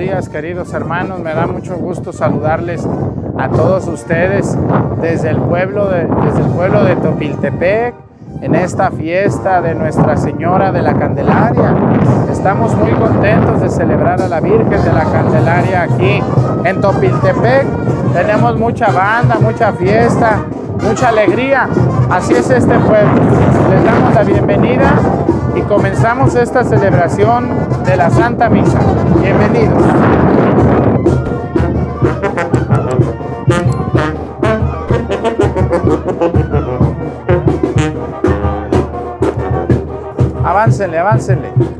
días, queridos hermanos. Me da mucho gusto saludarles a todos ustedes desde el pueblo de, desde el pueblo de Topiltepec en esta fiesta de Nuestra Señora de la Candelaria. Estamos muy contentos de celebrar a la Virgen de la Candelaria aquí en Topiltepec. Tenemos mucha banda, mucha fiesta, mucha alegría. Así es este pueblo. Les damos la bienvenida y comenzamos esta celebración de la Santa Misa. Bienvenidos. Aváncenle, aváncenle.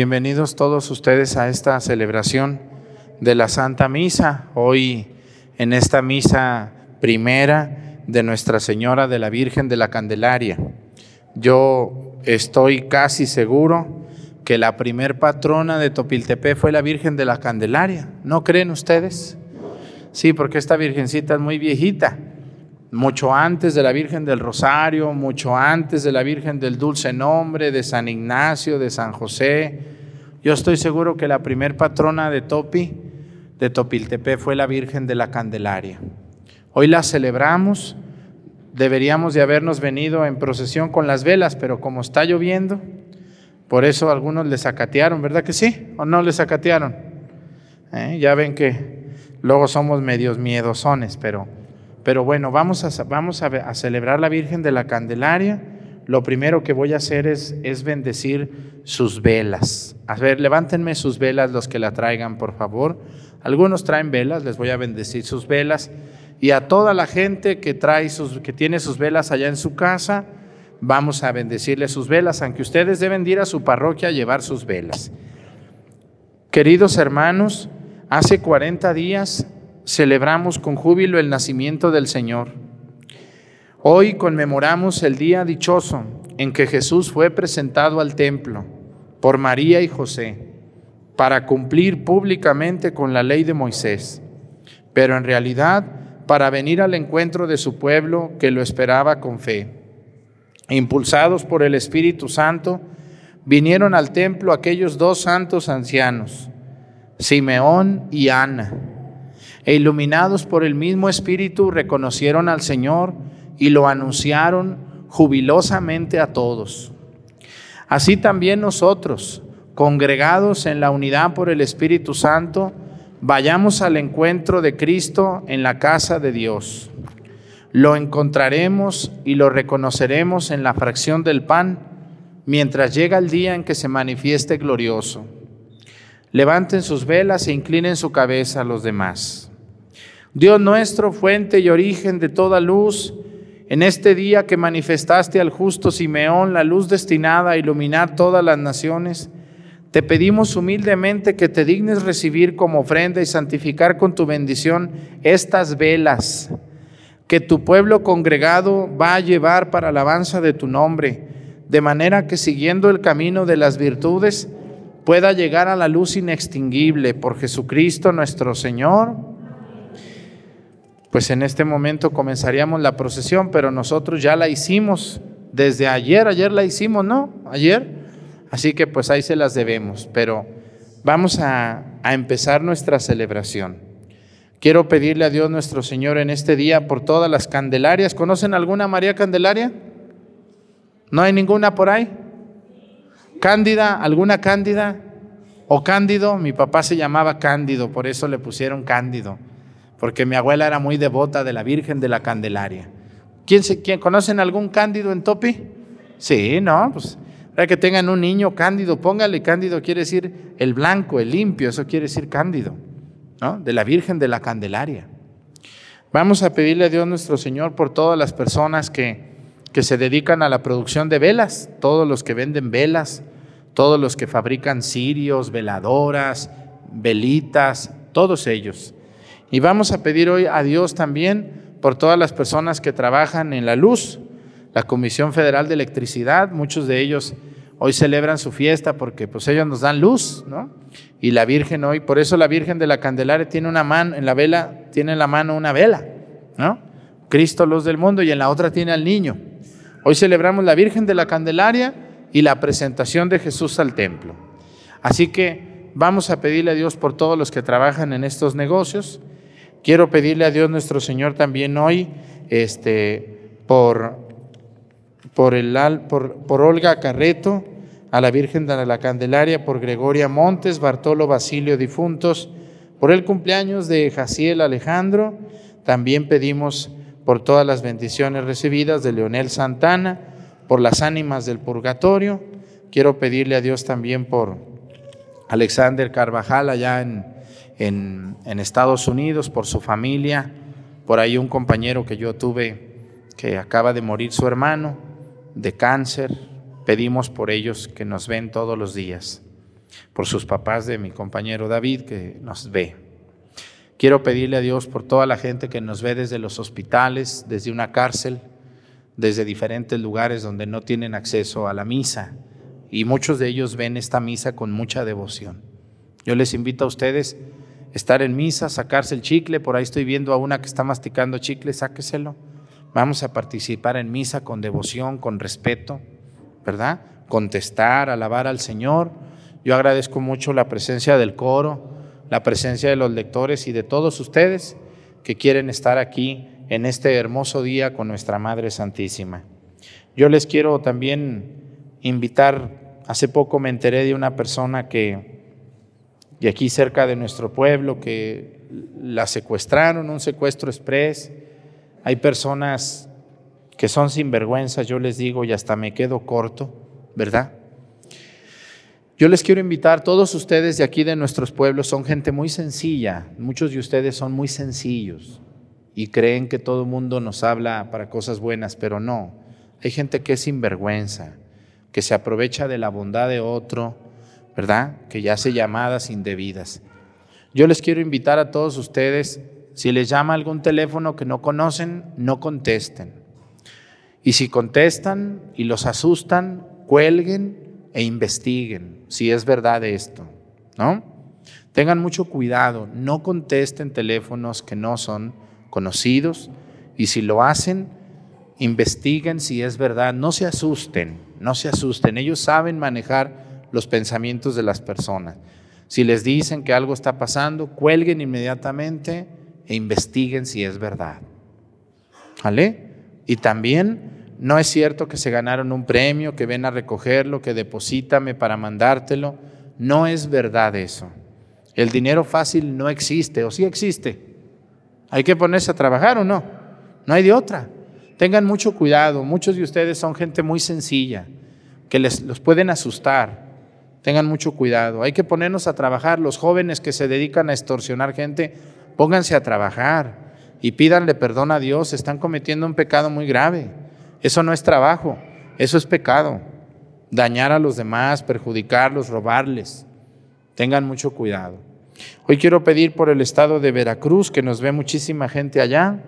Bienvenidos todos ustedes a esta celebración de la Santa Misa. Hoy en esta misa primera de Nuestra Señora de la Virgen de la Candelaria. Yo estoy casi seguro que la primer patrona de Topiltepec fue la Virgen de la Candelaria. ¿No creen ustedes? Sí, porque esta virgencita es muy viejita mucho antes de la Virgen del Rosario, mucho antes de la Virgen del Dulce Nombre, de San Ignacio, de San José. Yo estoy seguro que la primer patrona de Topi, de Topiltepec, fue la Virgen de la Candelaria. Hoy la celebramos, deberíamos de habernos venido en procesión con las velas, pero como está lloviendo, por eso algunos les sacatearon, ¿verdad que sí? ¿O no les sacatearon? ¿Eh? Ya ven que luego somos medios miedosones, pero pero bueno, vamos a, vamos a, celebrar la Virgen de la Candelaria. Lo primero que voy a hacer es, es bendecir sus velas. A ver, levántenme sus velas los que la traigan, por favor. Algunos traen velas, les voy a bendecir sus velas. Y a toda la gente que, trae sus, que tiene sus velas allá en su casa, vamos a bendecirle sus velas, aunque ustedes deben ir a su parroquia a llevar sus velas. Queridos hermanos, hace 40 días celebramos con júbilo el nacimiento del Señor. Hoy conmemoramos el día dichoso en que Jesús fue presentado al templo por María y José para cumplir públicamente con la ley de Moisés, pero en realidad para venir al encuentro de su pueblo que lo esperaba con fe. Impulsados por el Espíritu Santo, vinieron al templo aquellos dos santos ancianos, Simeón y Ana, e iluminados por el mismo Espíritu reconocieron al Señor y lo anunciaron jubilosamente a todos. Así también nosotros, congregados en la unidad por el Espíritu Santo, vayamos al encuentro de Cristo en la casa de Dios. Lo encontraremos y lo reconoceremos en la fracción del pan mientras llega el día en que se manifieste glorioso. Levanten sus velas e inclinen su cabeza a los demás. Dios nuestro, fuente y origen de toda luz, en este día que manifestaste al justo Simeón la luz destinada a iluminar todas las naciones, te pedimos humildemente que te dignes recibir como ofrenda y santificar con tu bendición estas velas que tu pueblo congregado va a llevar para alabanza de tu nombre de manera que siguiendo el camino de las virtudes pueda llegar a la luz inextinguible por Jesucristo nuestro Señor. Pues en este momento comenzaríamos la procesión, pero nosotros ya la hicimos desde ayer, ayer la hicimos, ¿no? Ayer. Así que pues ahí se las debemos, pero vamos a, a empezar nuestra celebración. Quiero pedirle a Dios nuestro Señor en este día por todas las candelarias. ¿Conocen alguna María Candelaria? ¿No hay ninguna por ahí? ¿Cándida? ¿Alguna cándida? ¿O cándido? Mi papá se llamaba Cándido, por eso le pusieron Cándido, porque mi abuela era muy devota de la Virgen de la Candelaria. ¿Quién, se, quién conocen algún Cándido en Topi? Sí, no, pues para que tengan un niño cándido, póngale cándido, quiere decir el blanco, el limpio, eso quiere decir cándido, ¿no? De la Virgen de la Candelaria. Vamos a pedirle a Dios nuestro Señor por todas las personas que que se dedican a la producción de velas, todos los que venden velas, todos los que fabrican cirios, veladoras, velitas, todos ellos. Y vamos a pedir hoy a Dios también por todas las personas que trabajan en la luz, la Comisión Federal de Electricidad, muchos de ellos hoy celebran su fiesta porque pues ellos nos dan luz, ¿no? Y la Virgen hoy, por eso la Virgen de la Candelaria tiene una mano, en la vela, tiene en la mano una vela, ¿no? Cristo, luz del mundo, y en la otra tiene al niño. Hoy celebramos la Virgen de la Candelaria y la presentación de Jesús al templo. Así que vamos a pedirle a Dios por todos los que trabajan en estos negocios. Quiero pedirle a Dios nuestro Señor también hoy este, por, por, por Olga Carreto, a la Virgen de la Candelaria, por Gregoria Montes, Bartolo Basilio difuntos, por el cumpleaños de Jaciel Alejandro. También pedimos por todas las bendiciones recibidas de Leonel Santana, por las ánimas del purgatorio. Quiero pedirle a Dios también por Alexander Carvajal allá en, en, Estados Unidos, por su familia, por ahí un compañero que yo tuve que acaba de morir su hermano de cáncer. Pedimos por ellos que nos ven todos los días, por sus papás de mi compañero David que nos ve. Quiero pedirle a Dios por toda la gente que nos ve desde los hospitales, desde una cárcel, desde diferentes lugares donde no tienen acceso a la misa. Y muchos de ellos ven esta misa con mucha devoción. Yo les invito a ustedes estar en misa, sacarse el chicle. Por ahí estoy viendo a una que está masticando chicle, sáqueselo. Vamos a participar en misa con devoción, con respeto, ¿verdad? Contestar, alabar al Señor. Yo agradezco mucho la presencia del coro la presencia de los lectores y de todos ustedes que quieren estar aquí en este hermoso día con nuestra Madre Santísima. Yo les quiero también invitar, hace poco me enteré de una persona que, de aquí cerca de nuestro pueblo, que la secuestraron, un secuestro express. Hay personas que son sinvergüenzas, yo les digo, y hasta me quedo corto, ¿verdad? Yo les quiero invitar, todos ustedes de aquí de nuestros pueblos son gente muy sencilla, muchos de ustedes son muy sencillos y creen que todo el mundo nos habla para cosas buenas, pero no. Hay gente que es sinvergüenza, que se aprovecha de la bondad de otro ¿verdad? Que ya hace llamadas indebidas. Yo les quiero invitar a todos ustedes, si les llama algún teléfono que no conocen, no contesten. Y si contestan y los asustan, cuelguen e investiguen si es verdad esto, ¿no? Tengan mucho cuidado, no contesten teléfonos que no son conocidos y si lo hacen, investiguen si es verdad, no se asusten, no se asusten, ellos saben manejar los pensamientos de las personas. Si les dicen que algo está pasando, cuelguen inmediatamente e investiguen si es verdad. ¿Vale? Y también no es cierto que se ganaron un premio, que ven a recogerlo, que deposítame para mandártelo. No es verdad eso. El dinero fácil no existe, o sí existe. Hay que ponerse a trabajar o no. No hay de otra. Tengan mucho cuidado. Muchos de ustedes son gente muy sencilla, que les, los pueden asustar. Tengan mucho cuidado. Hay que ponernos a trabajar. Los jóvenes que se dedican a extorsionar gente, pónganse a trabajar y pídanle perdón a Dios. Están cometiendo un pecado muy grave. Eso no es trabajo, eso es pecado. Dañar a los demás, perjudicarlos, robarles. Tengan mucho cuidado. Hoy quiero pedir por el estado de Veracruz, que nos ve muchísima gente allá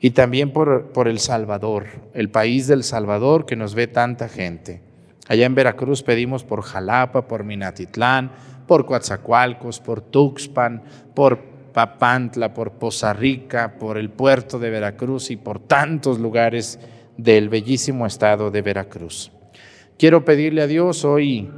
y también por, por El Salvador, el país del Salvador que nos ve tanta gente. Allá en Veracruz pedimos por Jalapa, por Minatitlán, por Coatzacoalcos, por Tuxpan, por Papantla, por Poza Rica, por el puerto de Veracruz y por tantos lugares del bellísimo estado de Veracruz. Quiero pedirle a Dios, hoy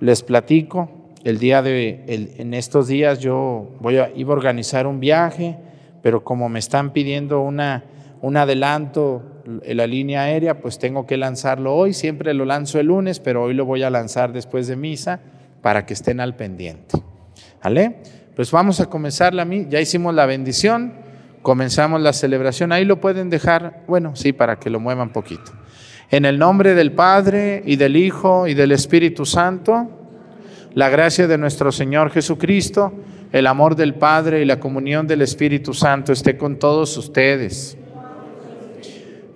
les platico, el día de, en estos días yo voy a, iba a organizar un viaje, pero como me están pidiendo una, un adelanto la línea aérea, pues tengo que lanzarlo hoy. Siempre lo lanzo el lunes, pero hoy lo voy a lanzar después de misa para que estén al pendiente. ¿Vale? Pues vamos a comenzar la ya hicimos la bendición, comenzamos la celebración. Ahí lo pueden dejar, bueno, sí, para que lo muevan poquito. En el nombre del Padre y del Hijo y del Espíritu Santo, la gracia de nuestro Señor Jesucristo el amor del Padre y la comunión del Espíritu Santo esté con todos ustedes.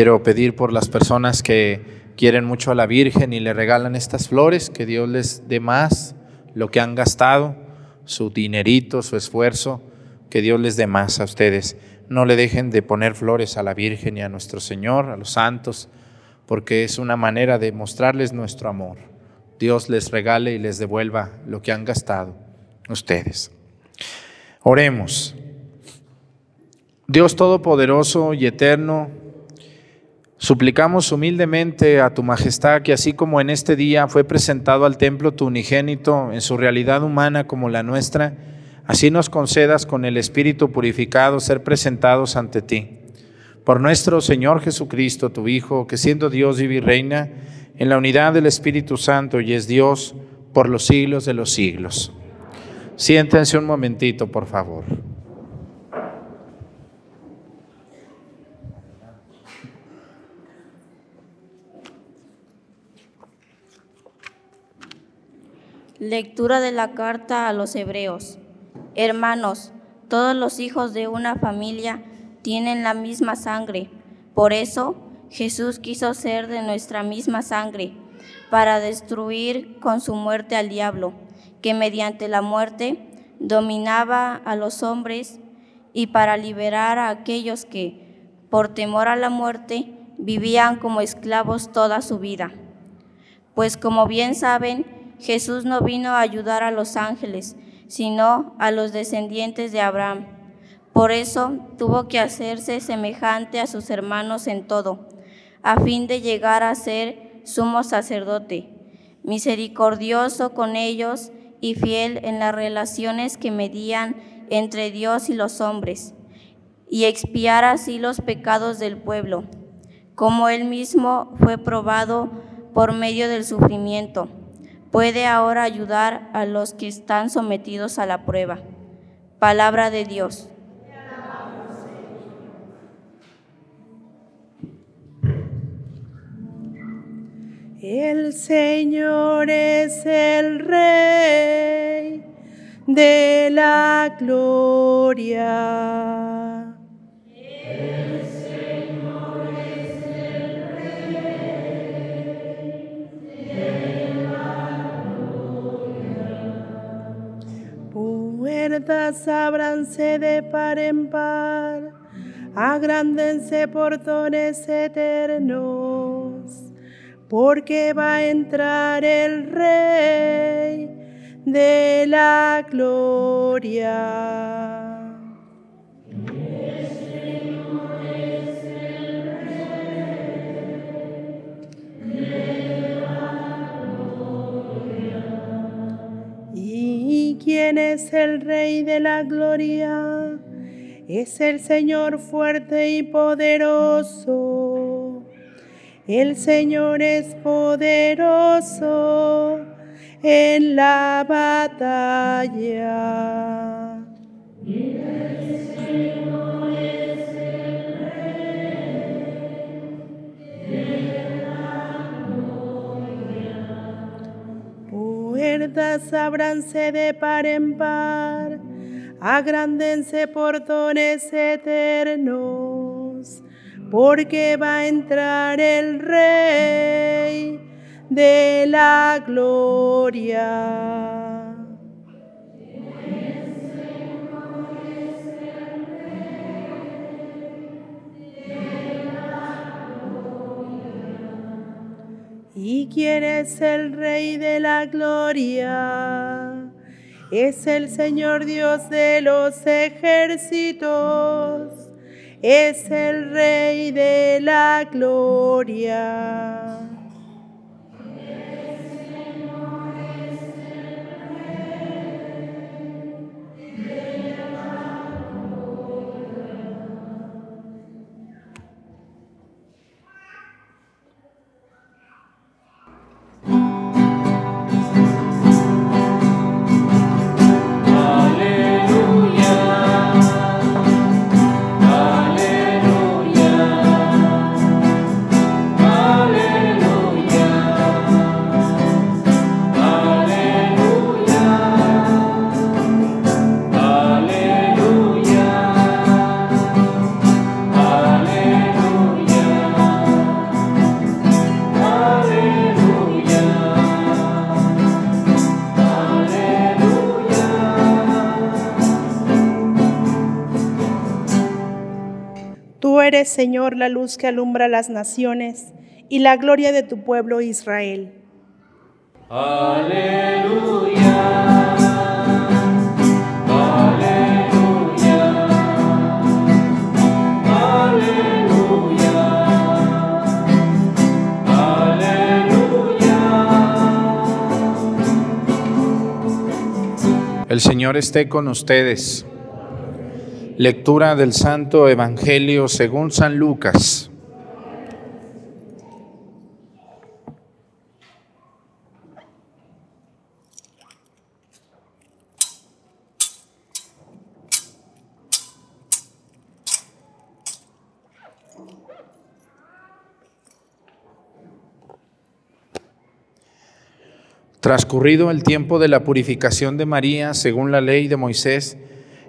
Quiero pedir por las personas que quieren mucho a la Virgen y le regalan estas flores, que Dios les dé más lo que han gastado, su dinerito, su esfuerzo, que Dios les dé más a ustedes. No le dejen de poner flores a la Virgen y a nuestro Señor, a los santos, porque es una manera de mostrarles nuestro amor. Dios les regale y les devuelva lo que han gastado ustedes. Oremos. Dios Todopoderoso y Eterno, Suplicamos humildemente a tu majestad que así como en este día fue presentado al templo tu unigénito en su realidad humana como la nuestra, así nos concedas con el Espíritu purificado ser presentados ante ti. Por nuestro Señor Jesucristo, tu Hijo, que siendo Dios vive y reina en la unidad del Espíritu Santo y es Dios por los siglos de los siglos. Siéntense un momentito, por favor. Lectura de la carta a los hebreos. Hermanos, todos los hijos de una familia tienen la misma sangre. Por eso Jesús quiso ser de nuestra misma sangre, para destruir con su muerte al diablo, que mediante la muerte dominaba a los hombres, y para liberar a aquellos que, por temor a la muerte, vivían como esclavos toda su vida. Pues como bien saben, Jesús no vino a ayudar a los ángeles, sino a los descendientes de Abraham. Por eso tuvo que hacerse semejante a sus hermanos en todo, a fin de llegar a ser sumo sacerdote, misericordioso con ellos y fiel en las relaciones que medían entre Dios y los hombres, y expiar así los pecados del pueblo, como él mismo fue probado por medio del sufrimiento puede ahora ayudar a los que están sometidos a la prueba. Palabra de Dios. El Señor es el Rey de la gloria. Puertas ábranse de par en par, agrándense portones eternos, porque va a entrar el Rey de la gloria. ¿Quién es el Rey de la Gloria? Es el Señor fuerte y poderoso. El Señor es poderoso en la batalla. Puertas ábranse de par en par, agrándense portones eternos, porque va a entrar el Rey de la gloria. ¿Y quién es el Rey de la Gloria? Es el Señor Dios de los ejércitos, es el Rey de la Gloria. Eres, Señor, la luz que alumbra las naciones y la gloria de tu pueblo Israel. Aleluya. Aleluya. Aleluya. Aleluya. El Señor esté con ustedes. Lectura del Santo Evangelio según San Lucas. Transcurrido el tiempo de la purificación de María, según la ley de Moisés,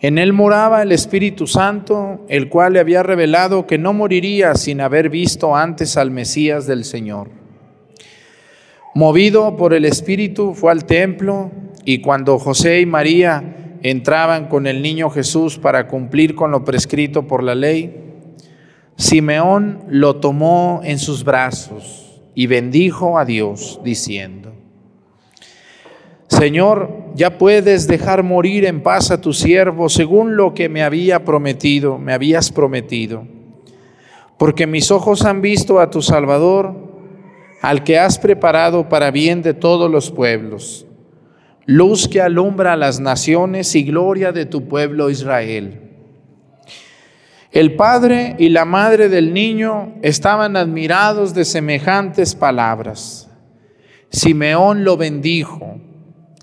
En él moraba el Espíritu Santo, el cual le había revelado que no moriría sin haber visto antes al Mesías del Señor. Movido por el Espíritu, fue al templo y cuando José y María entraban con el niño Jesús para cumplir con lo prescrito por la ley, Simeón lo tomó en sus brazos y bendijo a Dios, diciendo, Señor, ya puedes dejar morir en paz a tu siervo según lo que me había prometido, me habías prometido. Porque mis ojos han visto a tu Salvador, al que has preparado para bien de todos los pueblos, luz que alumbra a las naciones y gloria de tu pueblo Israel. El padre y la madre del niño estaban admirados de semejantes palabras. Simeón lo bendijo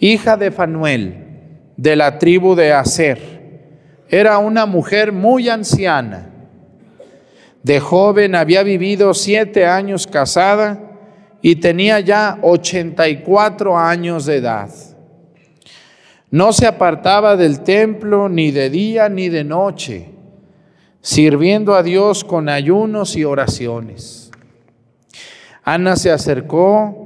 hija de Fanuel, de la tribu de Aser. Era una mujer muy anciana. De joven había vivido siete años casada y tenía ya 84 años de edad. No se apartaba del templo ni de día ni de noche, sirviendo a Dios con ayunos y oraciones. Ana se acercó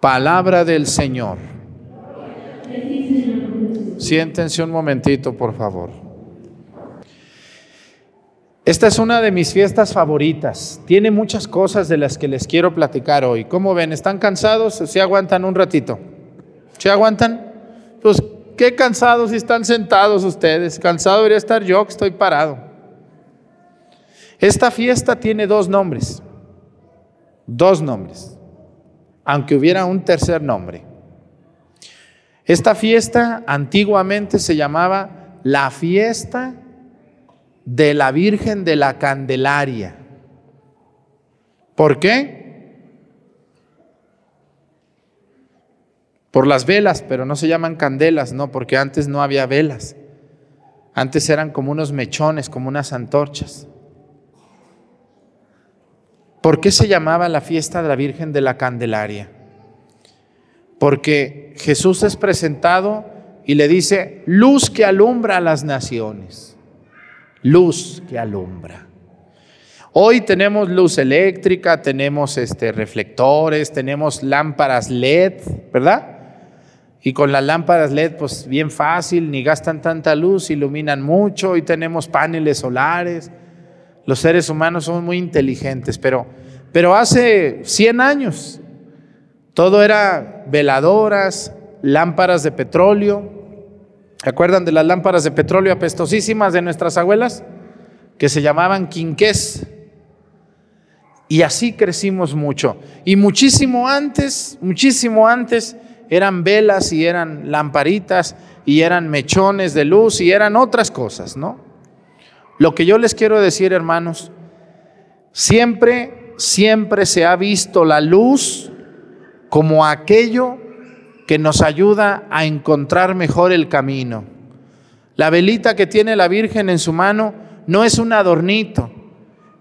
Palabra del Señor. Siéntense un momentito, por favor. Esta es una de mis fiestas favoritas. Tiene muchas cosas de las que les quiero platicar hoy. ¿Cómo ven? ¿Están cansados o se aguantan un ratito? ¿Se aguantan? Pues qué cansados están sentados ustedes. Cansado debería estar yo que estoy parado. Esta fiesta tiene dos nombres. Dos nombres. Aunque hubiera un tercer nombre. Esta fiesta antiguamente se llamaba la fiesta de la Virgen de la Candelaria. ¿Por qué? Por las velas, pero no se llaman candelas, no, porque antes no había velas. Antes eran como unos mechones, como unas antorchas. ¿Por qué se llamaba la fiesta de la Virgen de la Candelaria? Porque Jesús es presentado y le dice, luz que alumbra a las naciones, luz que alumbra. Hoy tenemos luz eléctrica, tenemos este, reflectores, tenemos lámparas LED, ¿verdad? Y con las lámparas LED, pues bien fácil, ni gastan tanta luz, iluminan mucho y tenemos paneles solares. Los seres humanos son muy inteligentes, pero, pero hace 100 años todo era veladoras, lámparas de petróleo. ¿Se acuerdan de las lámparas de petróleo apestosísimas de nuestras abuelas? Que se llamaban quinqués. Y así crecimos mucho. Y muchísimo antes, muchísimo antes, eran velas y eran lamparitas y eran mechones de luz y eran otras cosas, ¿no? Lo que yo les quiero decir, hermanos, siempre, siempre se ha visto la luz como aquello que nos ayuda a encontrar mejor el camino. La velita que tiene la Virgen en su mano no es un adornito,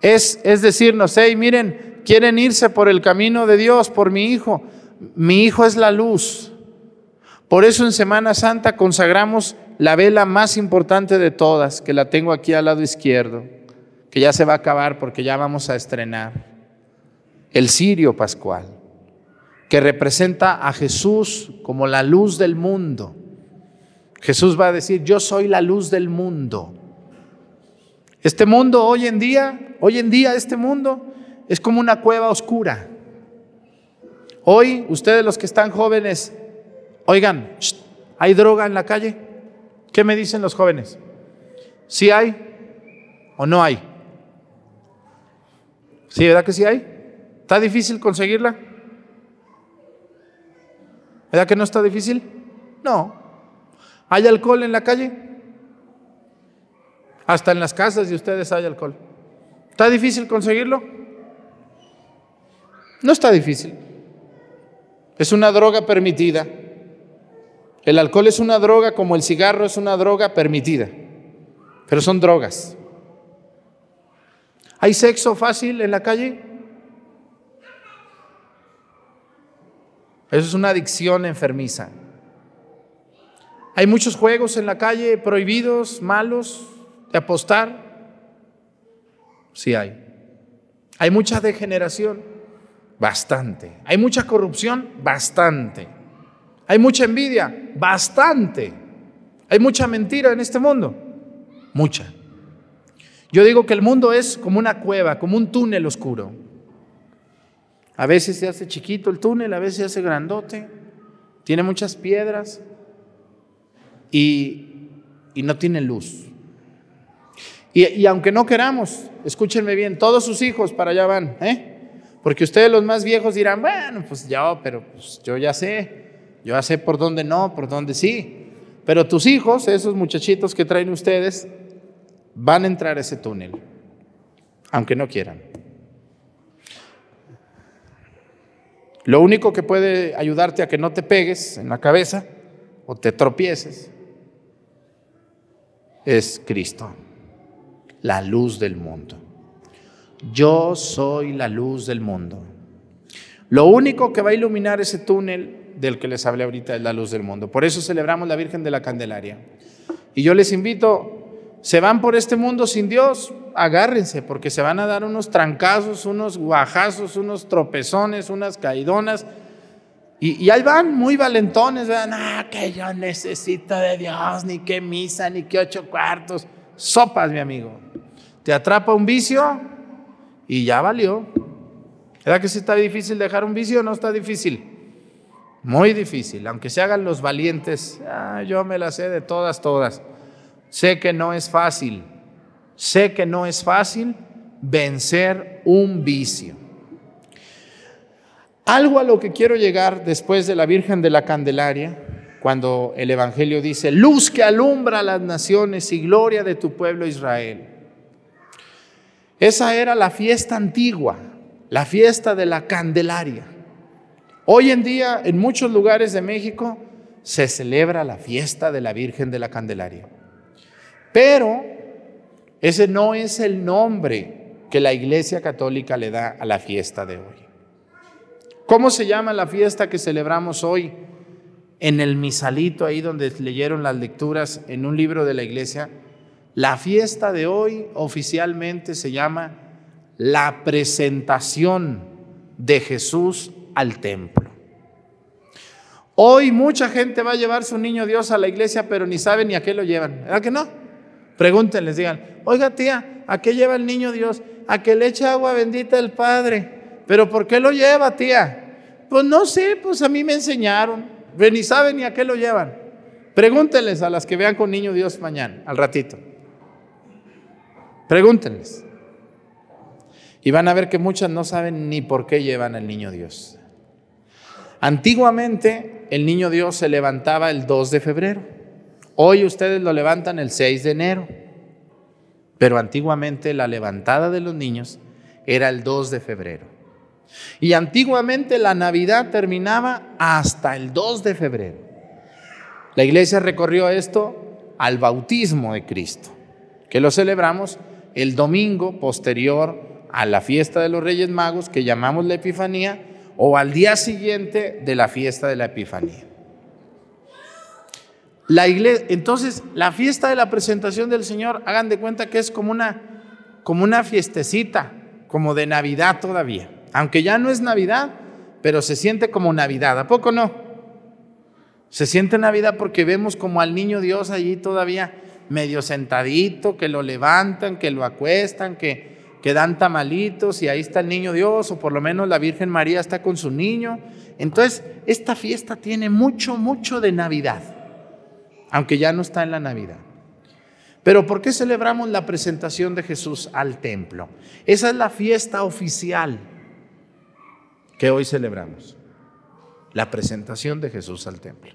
es, es decirnos, hey, miren, quieren irse por el camino de Dios, por mi hijo. Mi hijo es la luz. Por eso en Semana Santa consagramos la vela más importante de todas, que la tengo aquí al lado izquierdo, que ya se va a acabar porque ya vamos a estrenar, el cirio pascual que representa a Jesús como la luz del mundo. Jesús va a decir, yo soy la luz del mundo. Este mundo hoy en día, hoy en día este mundo es como una cueva oscura. Hoy, ustedes los que están jóvenes, oigan, ¿hay droga en la calle? ¿Qué me dicen los jóvenes? ¿Sí hay o no hay? ¿Sí, verdad que sí hay? ¿Está difícil conseguirla? ¿Verdad que no está difícil? No. ¿Hay alcohol en la calle? Hasta en las casas de ustedes hay alcohol. ¿Está difícil conseguirlo? No está difícil. Es una droga permitida. El alcohol es una droga como el cigarro es una droga permitida. Pero son drogas. ¿Hay sexo fácil en la calle? Eso es una adicción enfermiza. Hay muchos juegos en la calle prohibidos, malos, de apostar. Sí hay. Hay mucha degeneración, bastante. Hay mucha corrupción, bastante. Hay mucha envidia, bastante. Hay mucha mentira en este mundo, mucha. Yo digo que el mundo es como una cueva, como un túnel oscuro. A veces se hace chiquito el túnel, a veces se hace grandote, tiene muchas piedras y, no tiene luz. Y, y, aunque no queramos, escúchenme bien, todos sus hijos para allá van, ¿eh? Porque ustedes los más viejos dirán, bueno, pues yo, pero pues yo ya sé, yo ya sé por dónde no, por dónde sí. Pero tus hijos, esos muchachitos que traen ustedes, van a entrar a ese túnel, aunque no quieran. Lo único que puede ayudarte a que no te pegues en la cabeza o te tropieces es Cristo, la luz del mundo. yo soy la luz del mundo. Lo único que va a iluminar ese túnel del que les hablé ahorita es la luz del mundo. Por eso celebramos la Virgen de la Candelaria. Y yo les invito, se van por este mundo sin Dios, agárrense, porque se van a dar unos trancazos, unos guajazos, unos tropezones, unas caidonas. Y, ahí van muy valentones, vean, ah, que yo necesito de Dios, ni qué misa, ni qué ocho cuartos. Sopas, mi amigo. Te atrapa un vicio y ya valió. ¿Verdad que sí está difícil dejar un vicio? No está difícil. Muy difícil, aunque se hagan los valientes, ah, yo me la sé de todas, todas. Sé que no es fácil, sé que no es fácil vencer un vicio. Algo a lo que quiero llegar después de la Virgen de la Candelaria, cuando el Evangelio dice, luz que alumbra a las naciones y gloria de tu pueblo Israel. Esa era la fiesta antigua, la fiesta de la Candelaria. Hoy en día, en muchos lugares de México, se celebra la fiesta de la Virgen de la Candelaria. Pero ese no es el nombre que la Iglesia Católica le da a la fiesta de hoy. ¿Cómo se llama la fiesta que celebramos hoy? En el misalito, ahí donde leyeron las lecturas en un libro de la iglesia, la fiesta de hoy oficialmente se llama la presentación de Jesús al templo. Hoy mucha gente va a llevar su niño Dios a la iglesia, pero ni sabe ni a qué lo llevan. ¿Verdad que no? Pregúntenles, digan, oiga tía, ¿a qué lleva el niño Dios? A que le eche agua bendita el Padre. ¿Pero por qué lo lleva, tía? Pues no sé, pues a mí me enseñaron. Pero ni saben ni a qué lo llevan. Pregúntenles a las que vean con niño Dios mañana, al ratito. Pregúntenles. Y van a ver que muchas no saben ni por qué llevan al niño Dios. Antiguamente el niño Dios se levantaba el 2 de febrero. Hoy ustedes lo levantan el 6 de enero. Pero antiguamente la levantada de los niños era el 2 de febrero. Y antiguamente la Navidad terminaba hasta el 2 de febrero. La iglesia recorrió esto al bautismo de Cristo, que lo celebramos el domingo posterior a la fiesta de los Reyes Magos, que llamamos la Epifanía, o al día siguiente de la fiesta de la Epifanía. La iglesia, entonces, la fiesta de la presentación del Señor, hagan de cuenta que es como una, como una fiestecita, como de Navidad todavía. Aunque ya no es Navidad, pero se siente como Navidad. ¿A poco no? Se siente Navidad porque vemos como al niño Dios allí todavía medio sentadito, que lo levantan, que lo acuestan, que, que dan tamalitos y ahí está el niño Dios, o por lo menos la Virgen María está con su niño. Entonces, esta fiesta tiene mucho, mucho de Navidad, aunque ya no está en la Navidad. Pero ¿por qué celebramos la presentación de Jesús al templo? Esa es la fiesta oficial que hoy celebramos, la presentación de Jesús al templo.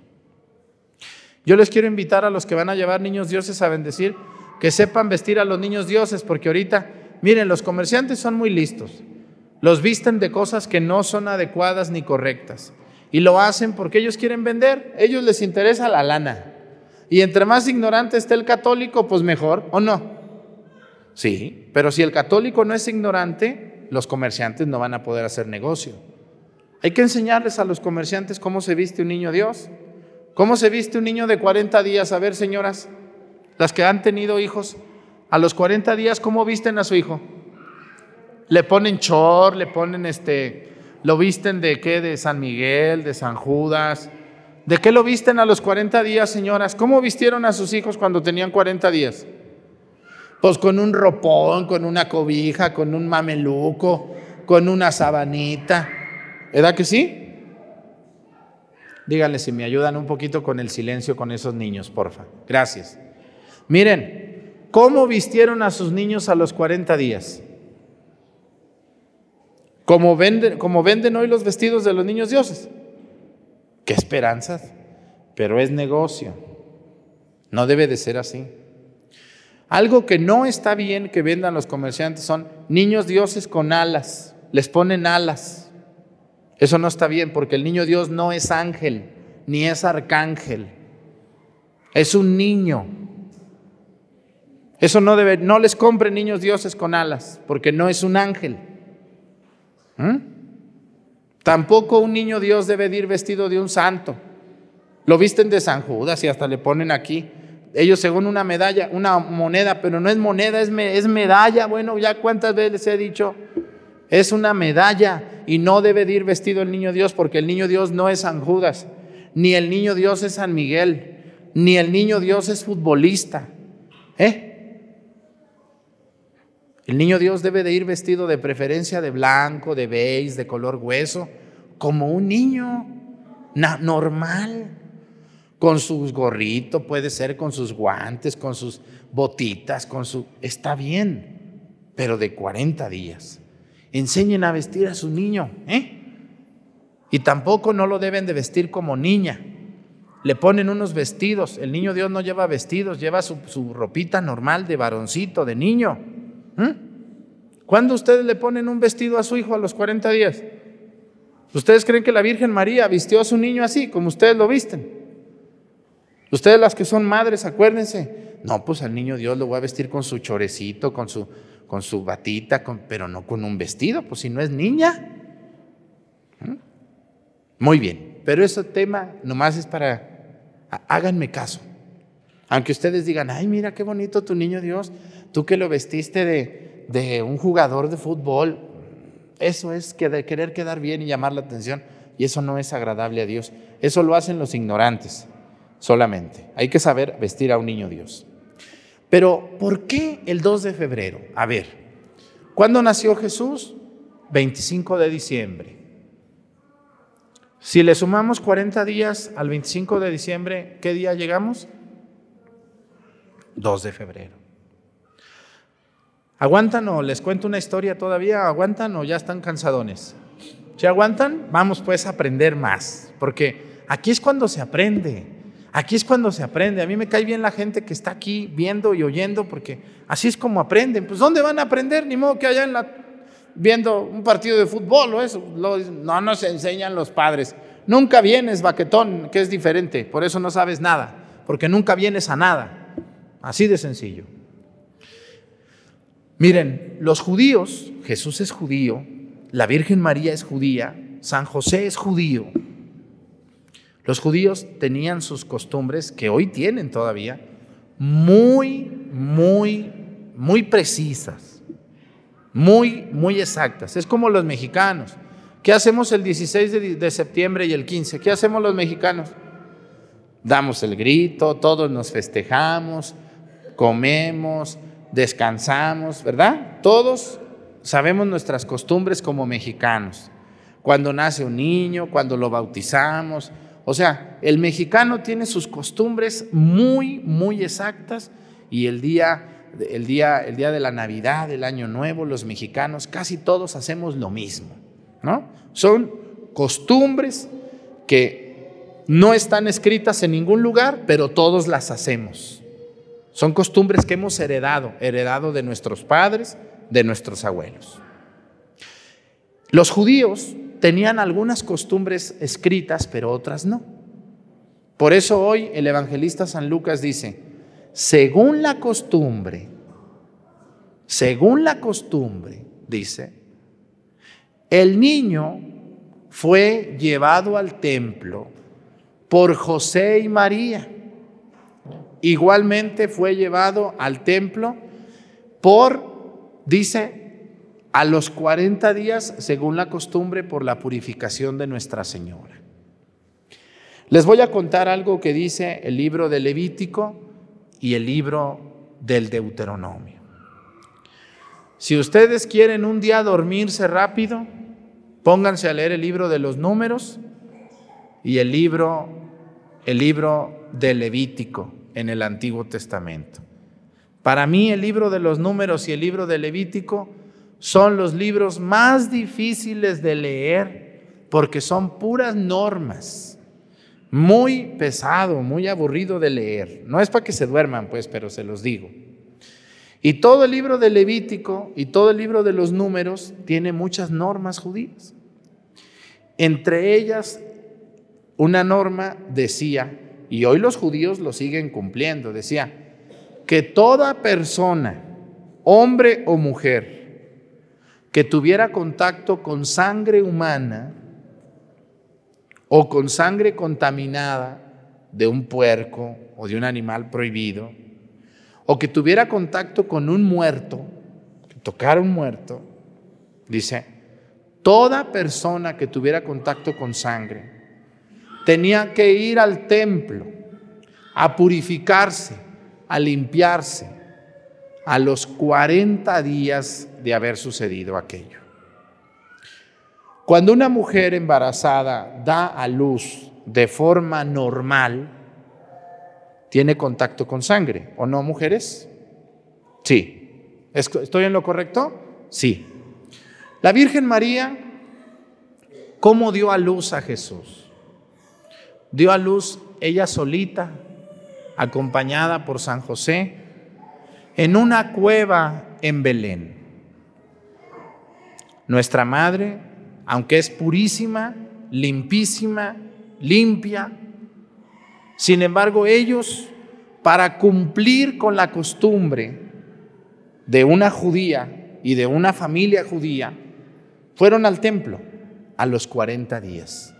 Yo les quiero invitar a los que van a llevar niños dioses a bendecir, que sepan vestir a los niños dioses, porque ahorita Miren, los comerciantes son muy listos. Los visten de cosas que no son adecuadas ni correctas. Y lo hacen porque ellos quieren vender. ellos les interesa la lana. Y entre más ignorante esté el católico, pues mejor, ¿o no? Sí, pero si el católico no es ignorante, los comerciantes no van a poder hacer negocio. Hay que enseñarles a los comerciantes cómo se viste un niño Dios. ¿Cómo se viste un niño de 40 días? A ver, señoras, las que han tenido hijos, a los 40 días, ¿cómo visten a su hijo? Le ponen chor, le ponen este, lo visten de qué, de San Miguel, de San Judas. ¿De qué lo visten a los 40 días, señoras? ¿Cómo vistieron a sus hijos cuando tenían 40 días? Pues con un ropón, con una cobija, con un mameluco, con una sabanita. ¿Verdad que sí? Díganle si me ayudan un poquito con el silencio con esos niños, porfa. Gracias. Miren, ¿Cómo vistieron a sus niños a los 40 días? ¿Cómo venden, como venden hoy los vestidos de los niños dioses. Qué esperanzas, pero es negocio. No debe de ser así. Algo que no está bien que vendan los comerciantes son niños dioses con alas. Les ponen alas. Eso no está bien porque el niño Dios no es ángel ni es arcángel. Es un niño Eso no debe, no les compren niños dioses con alas, porque no es un ángel. ¿Mm? Tampoco un niño Dios debe de ir vestido de un santo. Lo visten de San Judas y hasta le ponen aquí. Ellos según una medalla, una moneda, pero no es moneda, es, es medalla. Bueno, ya cuántas veces les he dicho, es una medalla y no debe de ir vestido el niño Dios porque el niño Dios no es San Judas, ni el niño Dios es San Miguel, ni el niño Dios es futbolista. ¿Eh? El niño Dios debe de ir vestido de preferencia de blanco, de beige, de color hueso, como un niño normal, con sus gorritos, puede ser con sus guantes, con sus botitas, con su... Está bien, pero de 40 días. Enseñen a vestir a su niño, ¿eh? Y tampoco no lo deben de vestir como niña. Le ponen unos vestidos. El niño Dios no lleva vestidos, lleva su, su ropita normal de varoncito, de niño. ¿Mm? ¿Cuándo ustedes le ponen un vestido a su hijo a los 40 días? ¿Ustedes creen que la Virgen María vistió a su niño así, como ustedes lo visten? Ustedes las que son madres, acuérdense. No, pues al niño Dios lo voy a vestir con su chorecito, con su, con su batita, pero no con un vestido, pues si no es niña. ¿Mm? Muy bien, pero ese tema nomás es para, há- háganme caso. Aunque ustedes digan, ay, mira qué bonito tu niño Dios, tú que lo vestiste de, un jugador de fútbol, eso es que de querer quedar bien y llamar la atención, y eso no es agradable a Dios. Eso lo hacen los ignorantes solamente. Hay que saber vestir a un niño Dios. Pero, ¿por qué el 2 de febrero? A ver, ¿cuándo nació Jesús? 25 de diciembre. Si le sumamos 40 días al 25 de diciembre, ¿qué día llegamos? 2 de febrero. ¿Aguantan o les cuento una historia todavía? ¿Aguantan o ya están cansadones? ¿Se aguantan? Vamos pues a aprender más, porque aquí es cuando se aprende. Aquí es cuando se aprende. A mí me cae bien la gente que está aquí viendo y oyendo, porque así es como aprenden. Pues ¿dónde van a aprender? Ni modo que allá en la viendo un partido de fútbol o eso. No nos enseñan los padres. Nunca vienes, baquetón, que es diferente. Por eso no sabes nada, porque nunca vienes a nada. Así de sencillo. Miren, los judíos, Jesús es judío, la Virgen María es judía, San José es judío. Los judíos tenían sus costumbres, que hoy tienen todavía, muy, muy, muy precisas, muy, muy exactas. Es como los mexicanos. ¿Qué hacemos el 16 de, de septiembre y el 15? ¿Qué hacemos los mexicanos? Damos el grito, todos nos festejamos, comemos, descansamos, ¿verdad? Todos sabemos nuestras costumbres como mexicanos. Cuando nace un niño, cuando lo bautizamos. O sea, el mexicano tiene sus costumbres muy, muy exactas y el día, el día, el día de la Navidad, el Año Nuevo, los mexicanos casi todos hacemos lo mismo, ¿no? Son costumbres que no están escritas en ningún lugar, pero todos las hacemos. Son costumbres que hemos heredado, heredado de nuestros padres, de nuestros abuelos. Los judíos tenían algunas costumbres escritas, pero otras no. Por eso hoy el evangelista San Lucas dice, según la costumbre, según la costumbre, dice, el niño fue llevado al templo por José y María. Igualmente fue llevado al templo por, dice, a los 40 días, según la costumbre, por la purificación de Nuestra Señora. Les voy a contar algo que dice el libro de Levítico y el libro del Deuteronomio. Si ustedes quieren un día dormirse rápido, pónganse a leer el libro de los números y el libro, el libro de Levítico en el Antiguo Testamento. Para mí el libro de los números y el libro de Levítico son los libros más difíciles de leer porque son puras normas. Muy pesado, muy aburrido de leer. No es para que se duerman, pues, pero se los digo. Y todo el libro de Levítico y todo el libro de los números tiene muchas normas judías. Entre ellas, una norma decía, y hoy los judíos lo siguen cumpliendo, decía, que toda persona, hombre o mujer, que tuviera contacto con sangre humana o con sangre contaminada de un puerco o de un animal prohibido, o que tuviera contacto con un muerto, que tocara un muerto, dice, toda persona que tuviera contacto con sangre tenía que ir al templo a purificarse, a limpiarse, a los 40 días de haber sucedido aquello. Cuando una mujer embarazada da a luz de forma normal, tiene contacto con sangre, ¿o no, mujeres? Sí. ¿Estoy en lo correcto? Sí. La Virgen María, ¿cómo dio a luz a Jesús? Dio a luz ella solita, acompañada por San José, en una cueva en Belén. Nuestra madre, aunque es purísima, limpísima, limpia, sin embargo ellos, para cumplir con la costumbre de una judía y de una familia judía, fueron al templo a los 40 días.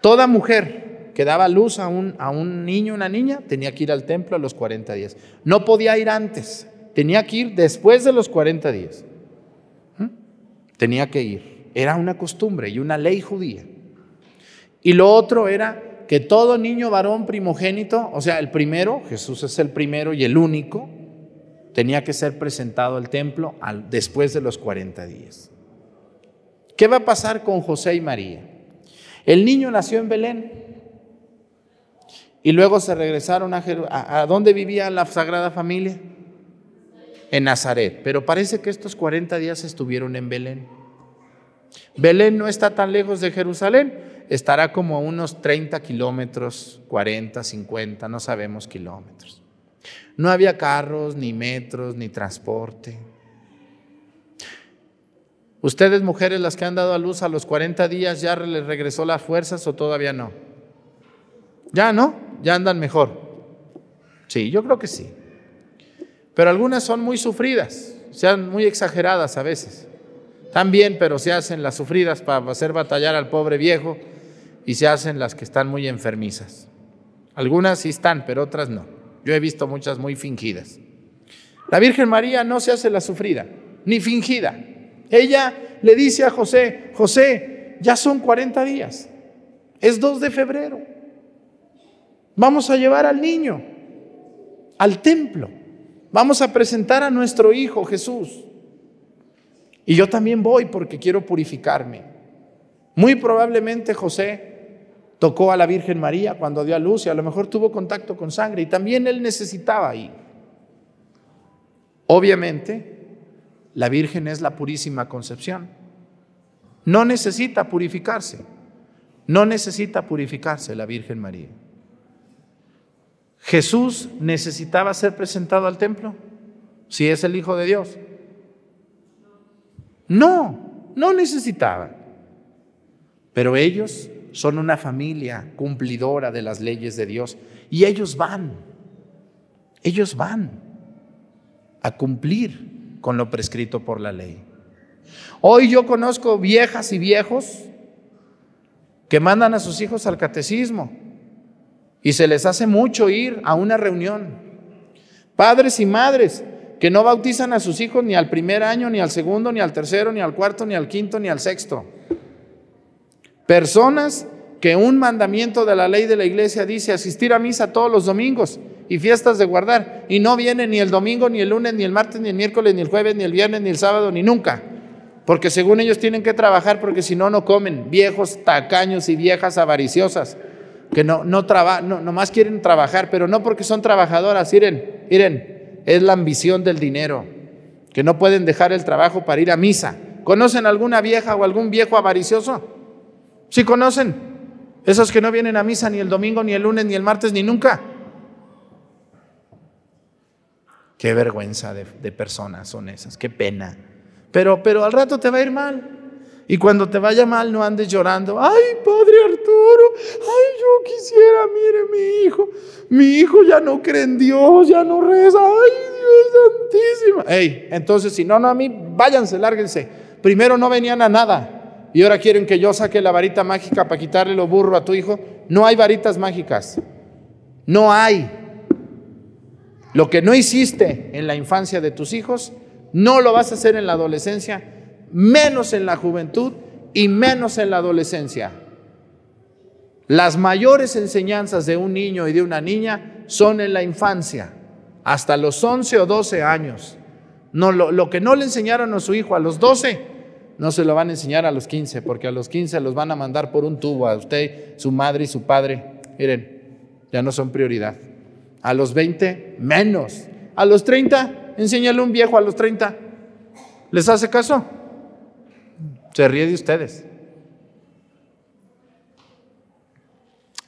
Toda mujer que daba luz a un, a un niño, una niña, tenía que ir al templo a los 40 días. No podía ir antes, tenía que ir después de los 40 días. ¿Mm? Tenía que ir. Era una costumbre y una ley judía. Y lo otro era que todo niño varón primogénito, o sea, el primero, Jesús es el primero y el único, tenía que ser presentado al templo después de los 40 días. ¿Qué va a pasar con José y María? El niño nació en Belén y luego se regresaron a, a, a dónde vivía la Sagrada Familia? En Nazaret. Pero parece que estos 40 días estuvieron en Belén. Belén no está tan lejos de Jerusalén, estará como a unos 30 kilómetros, 40, 50, no sabemos kilómetros. No había carros, ni metros, ni transporte. ¿Ustedes, mujeres, las que han dado a luz a los 40 días, ya les regresó las fuerzas o todavía no? Ya no, ya andan mejor. Sí, yo creo que sí. Pero algunas son muy sufridas, sean muy exageradas a veces. También, pero se hacen las sufridas para hacer batallar al pobre viejo y se hacen las que están muy enfermizas. Algunas sí están, pero otras no. Yo he visto muchas muy fingidas. La Virgen María no se hace la sufrida, ni fingida. Ella le dice a José, José, ya son 40 días, es 2 de febrero, vamos a llevar al niño al templo, vamos a presentar a nuestro hijo Jesús. Y yo también voy porque quiero purificarme. Muy probablemente José tocó a la Virgen María cuando dio a luz y a lo mejor tuvo contacto con sangre y también él necesitaba ir. Obviamente, la Virgen es la purísima concepción. No necesita purificarse. No necesita purificarse la Virgen María. Jesús necesitaba ser presentado al templo, si es el Hijo de Dios. No, no necesitaban. Pero ellos son una familia cumplidora de las leyes de Dios y ellos van, ellos van a cumplir con lo prescrito por la ley. Hoy yo conozco viejas y viejos que mandan a sus hijos al catecismo y se les hace mucho ir a una reunión. Padres y madres que no bautizan a sus hijos ni al primer año, ni al segundo, ni al tercero, ni al cuarto, ni al quinto, ni al sexto. Personas que un mandamiento de la ley de la iglesia dice asistir a misa todos los domingos y fiestas de guardar y no vienen ni el domingo, ni el lunes, ni el martes, ni el miércoles, ni el jueves, ni el viernes, ni el sábado, ni nunca. Porque según ellos tienen que trabajar porque si no, no comen. Viejos tacaños y viejas avariciosas que no, no, no nomás quieren trabajar, pero no porque son trabajadoras. Miren, miren, es la ambición del dinero, que no pueden dejar el trabajo para ir a misa. ¿Conocen alguna vieja o algún viejo avaricioso? Sí conocen. Esos que no vienen a misa ni el domingo, ni el lunes, ni el martes, ni nunca. Qué vergüenza de, personas son esas, qué pena. Pero, pero al rato te va a ir mal. Y cuando te vaya mal, no andes llorando. Ay, Padre Arturo, ay, yo quisiera, mire mi hijo. Mi hijo ya no cree en Dios, ya no reza. Ay, Dios santísimo. Ey, entonces, si no, no a mí, váyanse, lárguense. Primero no venían a nada. Y ahora quieren que yo saque la varita mágica para quitarle lo burro a tu hijo. No hay varitas mágicas. No hay. Lo que no hiciste en la infancia de tus hijos, no lo vas a hacer en la adolescencia, menos en la juventud y menos en la adolescencia. Las mayores enseñanzas de un niño y de una niña son en la infancia, hasta los 11 o 12 años. No, lo, lo que no le enseñaron a su hijo a los 12, no se lo van a enseñar a los 15, porque a los 15 los van a mandar por un tubo a usted, su madre y su padre. Miren, ya no son prioridad. A los 20, menos. A los 30, enséñale un viejo a los 30. ¿Les hace caso? Se ríe de ustedes.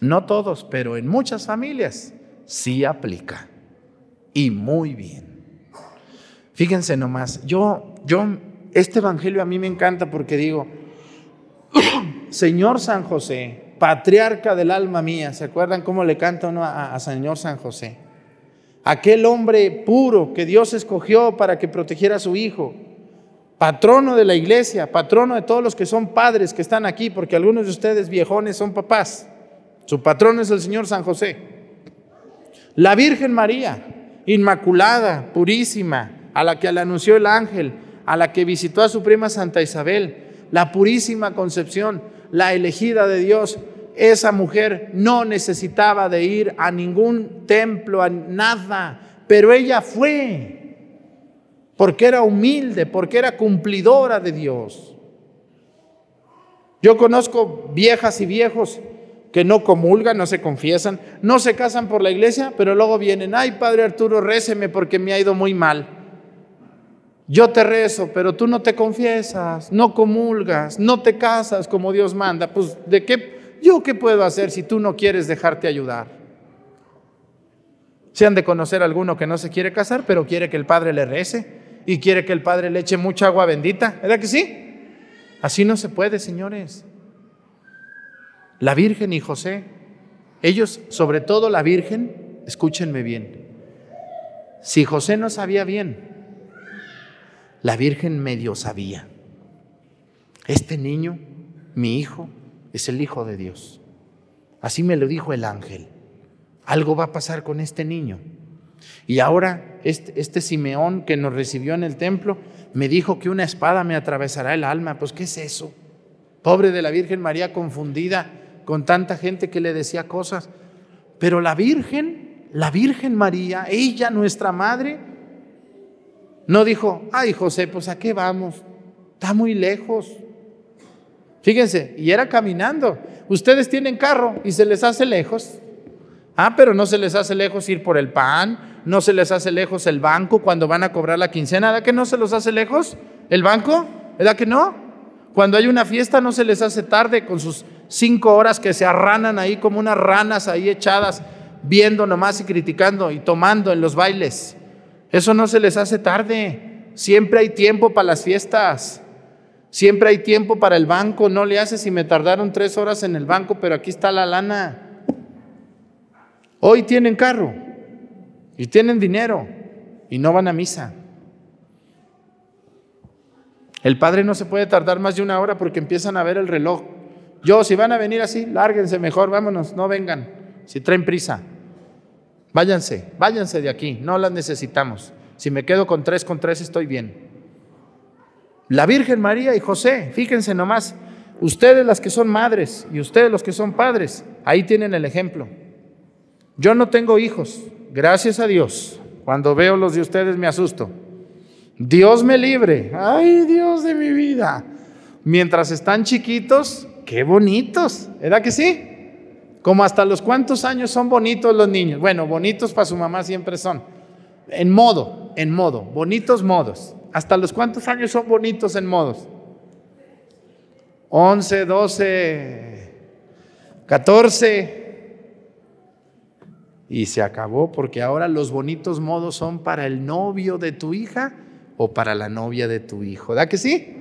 No todos, pero en muchas familias sí aplica. Y muy bien. Fíjense nomás, yo, yo, este evangelio a mí me encanta porque digo, Señor San José, patriarca del alma mía, ¿se acuerdan cómo le canta uno a, Señor San José? Aquel hombre puro que Dios escogió para que protegiera a su hijo, patrono de la iglesia, patrono de todos los que son padres que están aquí, porque algunos de ustedes viejones son papás. Su patrón es el Señor San José. La Virgen María, inmaculada, purísima, a la que le anunció el ángel, a la que visitó a su prima Santa Isabel, la purísima concepción, la elegida de Dios, esa mujer no necesitaba de ir a ningún templo, a nada, pero ella fue, porque era humilde, porque era cumplidora de Dios. Yo conozco viejas y viejos que no comulgan, no se confiesan, no se casan por la iglesia, pero luego vienen, ay Padre Arturo, réceme porque me ha ido muy mal. Yo te rezo, pero tú no te confiesas, no comulgas, no te casas como Dios manda. Pues, ¿de qué? ¿Yo qué puedo hacer si tú no quieres dejarte ayudar? Se han de conocer alguno que no se quiere casar, pero quiere que el Padre le rece y quiere que el Padre le eche mucha agua bendita. ¿Verdad que sí? Así no se puede, señores. La Virgen y José, ellos, sobre todo la Virgen, escúchenme bien, si José no sabía bien, la Virgen medio sabía. Este niño, mi hijo, es el Hijo de Dios. Así me lo dijo el ángel. Algo va a pasar con este niño. Y ahora este, este, Simeón que nos recibió en el templo me dijo que una espada me atravesará el alma. Pues ¿qué es eso? Pobre de la Virgen María confundida con tanta gente que le decía cosas. Pero la Virgen, la Virgen María, ella, nuestra madre, no dijo, ay José, pues a qué vamos, está muy lejos. Fíjense, y era caminando. Ustedes tienen carro y se les hace lejos. Ah, pero no se les hace lejos ir por el pan, no se les hace lejos el banco cuando van a cobrar la quincena. ¿Verdad que no se los hace lejos el banco? ¿Verdad que no? Cuando hay una fiesta no se les hace tarde con sus cinco horas que se arranan ahí como unas ranas ahí echadas, viendo nomás y criticando y tomando en los bailes. Eso no se les hace tarde. Siempre hay tiempo para las fiestas. Siempre hay tiempo para el banco. No le hace si me tardaron tres horas en el banco, pero aquí está la lana. Hoy tienen carro y tienen dinero y no van a misa. El padre no se puede tardar más de una hora porque empiezan a ver el reloj. Yo, si van a venir así, lárguense mejor, vámonos, no vengan, si traen prisa. Váyanse, váyanse de aquí, no las necesitamos. Si me quedo con tres, con tres estoy bien. La Virgen María y José, fíjense nomás, ustedes las que son madres y ustedes los que son padres, ahí tienen el ejemplo. Yo no tengo hijos, gracias a Dios. Cuando veo los de ustedes me asusto. Dios me libre, ay Dios de mi vida. Mientras están chiquitos, qué bonitos, ¿verdad que sí? Como hasta los cuántos años son bonitos los niños. Bueno, bonitos para su mamá siempre son. En modo, en modo, bonitos modos. ¿Hasta los cuántos años son bonitos en modos? 11, 12, 14. Y se acabó porque ahora los bonitos modos son para el novio de tu hija o para la novia de tu hijo. ¿Da que sí?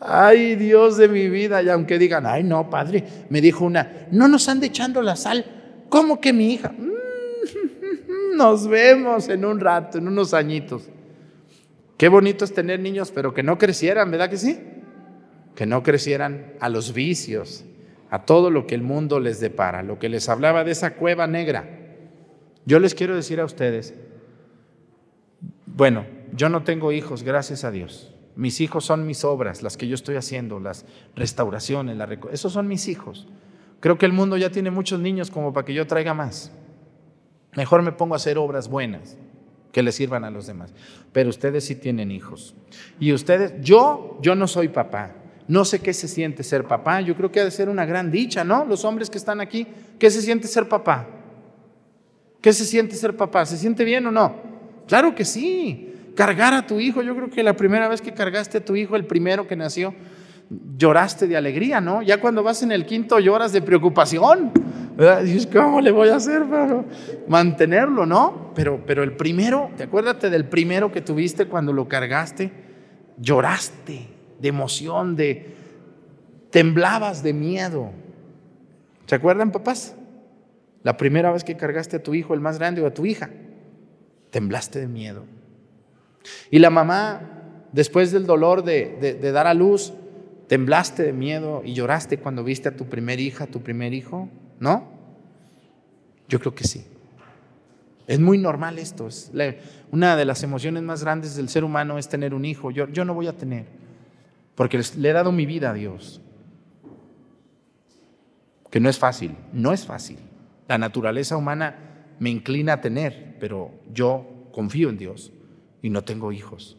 Ay, Dios de mi vida. Y aunque digan, ay, no, padre, me dijo una, no nos ande echando la sal. ¿Cómo que mi hija? Nos vemos en un rato, en unos añitos. Qué bonito es tener niños, pero que no crecieran, ¿verdad que sí? Que no crecieran a los vicios, a todo lo que el mundo les depara, lo que les hablaba de esa cueva negra. Yo les quiero decir a ustedes, bueno, yo no tengo hijos, gracias a Dios. Mis hijos son mis obras, las que yo estoy haciendo, las restauraciones, la esos son mis hijos. Creo que el mundo ya tiene muchos niños como para que yo traiga más. Mejor me pongo a hacer obras buenas que le sirvan a los demás. Pero ustedes sí tienen hijos. Y ustedes, yo, yo no soy papá. No sé qué se siente ser papá. Yo creo que ha de ser una gran dicha, ¿no? Los hombres que están aquí, ¿qué se siente ser papá? ¿Qué se siente ser papá? ¿Se siente bien o no? Claro que sí. Cargar a tu hijo, yo creo que la primera vez que cargaste a tu hijo, el primero que nació, lloraste de alegría, ¿no? Ya cuando vas en el quinto lloras de preocupación. ¿Cómo le voy a hacer para mantenerlo, no? Pero, pero el primero, te acuérdate del primero que tuviste cuando lo cargaste, lloraste de emoción, de temblabas de miedo. ¿Se acuerdan, papás? La primera vez que cargaste a tu hijo, el más grande, o a tu hija, temblaste de miedo. Y la mamá, después del dolor de, dar a luz, temblaste de miedo y lloraste cuando viste a tu primer hija, tu primer hijo, ¿no? Yo creo que sí. Es muy normal esto. Una de las emociones más grandes del ser humano es tener un hijo. Yo, yo no voy a tener, porque le he dado mi vida a Dios. Que no es fácil, no es fácil. La naturaleza humana me inclina a tener, pero yo confío en Dios y no tengo hijos.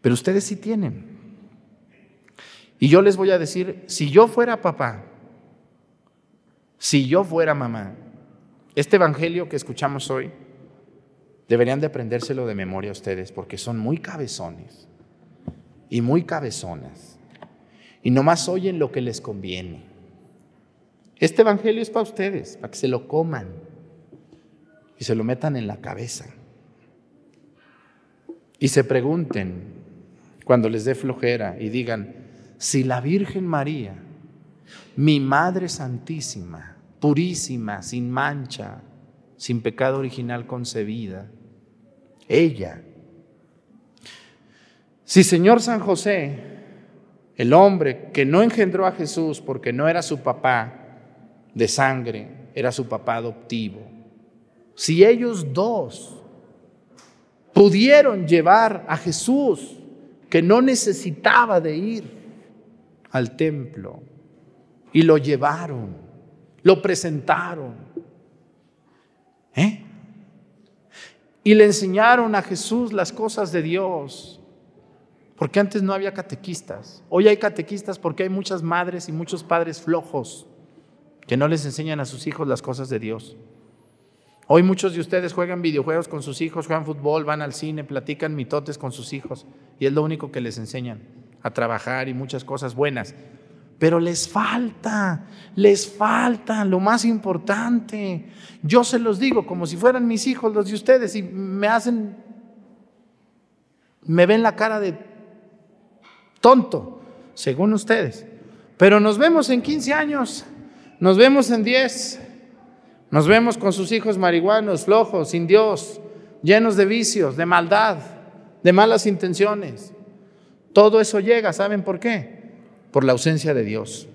Pero ustedes sí tienen. Y yo les voy a decir, si yo fuera papá, si yo fuera mamá, este evangelio que escuchamos hoy, deberían de aprendérselo de memoria ustedes, porque son muy cabezones y muy cabezonas. Y nomás oyen lo que les conviene. Este evangelio es para ustedes, para que se lo coman y se lo metan en la cabeza. Y se pregunten cuando les dé flojera y digan, si la Virgen María, mi Madre Santísima, purísima, sin mancha, sin pecado original concebida, ella, si Señor San José, el hombre que no engendró a Jesús porque no era su papá de sangre, era su papá adoptivo, si ellos dos pudieron llevar a Jesús, que no necesitaba de ir al templo, y lo llevaron, lo presentaron, ¿eh? Y le enseñaron a Jesús las cosas de Dios, porque antes no había catequistas. Hoy hay catequistas porque hay muchas madres y muchos padres flojos que no les enseñan a sus hijos las cosas de Dios. Hoy muchos de ustedes juegan videojuegos con sus hijos, juegan fútbol, van al cine, platican mitotes con sus hijos y es lo único que les enseñan a trabajar y muchas cosas buenas. Pero les falta, les falta lo más importante. Yo se los digo como si fueran mis hijos los de ustedes y me hacen, me ven la cara de tonto, según ustedes. Pero nos vemos en 15 años, nos vemos en 10, nos vemos con sus hijos marihuanos, flojos, sin Dios, llenos de vicios, de maldad, de malas intenciones. Todo eso llega, ¿saben por qué? Por la ausencia de Dios.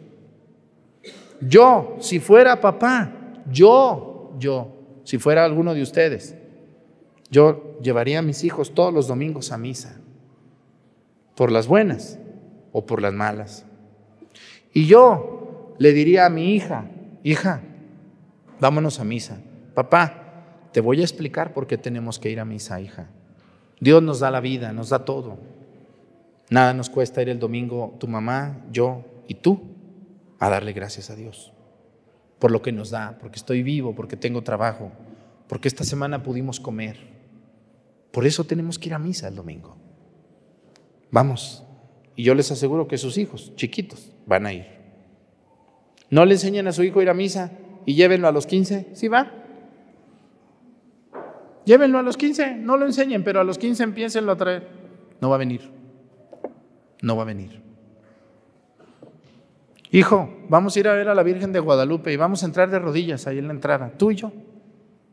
Yo, si fuera papá, yo, yo, si fuera alguno de ustedes, yo llevaría a mis hijos todos los domingos a misa, por las buenas o por las malas. Y yo le diría a mi hija, hija, vámonos a misa. Papá, te voy a explicar por qué tenemos que ir a misa, hija. Dios nos da la vida, nos da todo. Nada nos cuesta ir el domingo, tu mamá, yo y tú, a darle gracias a Dios por lo que nos da, porque estoy vivo, porque tengo trabajo, porque esta semana pudimos comer. Por eso tenemos que ir a misa el domingo. Vamos. Y yo les aseguro que sus hijos, chiquitos, van a ir. No le enseñen a su hijo a ir a misa y llévenlo a los 15. ¿Sí va? Llévenlo a los 15. No lo enseñen, pero a los 15 empiécenlo a traer. No va a venir. No va a venir. Hijo, vamos a ir a ver a la Virgen de Guadalupe y vamos a entrar de rodillas ahí en la entrada, tú y yo.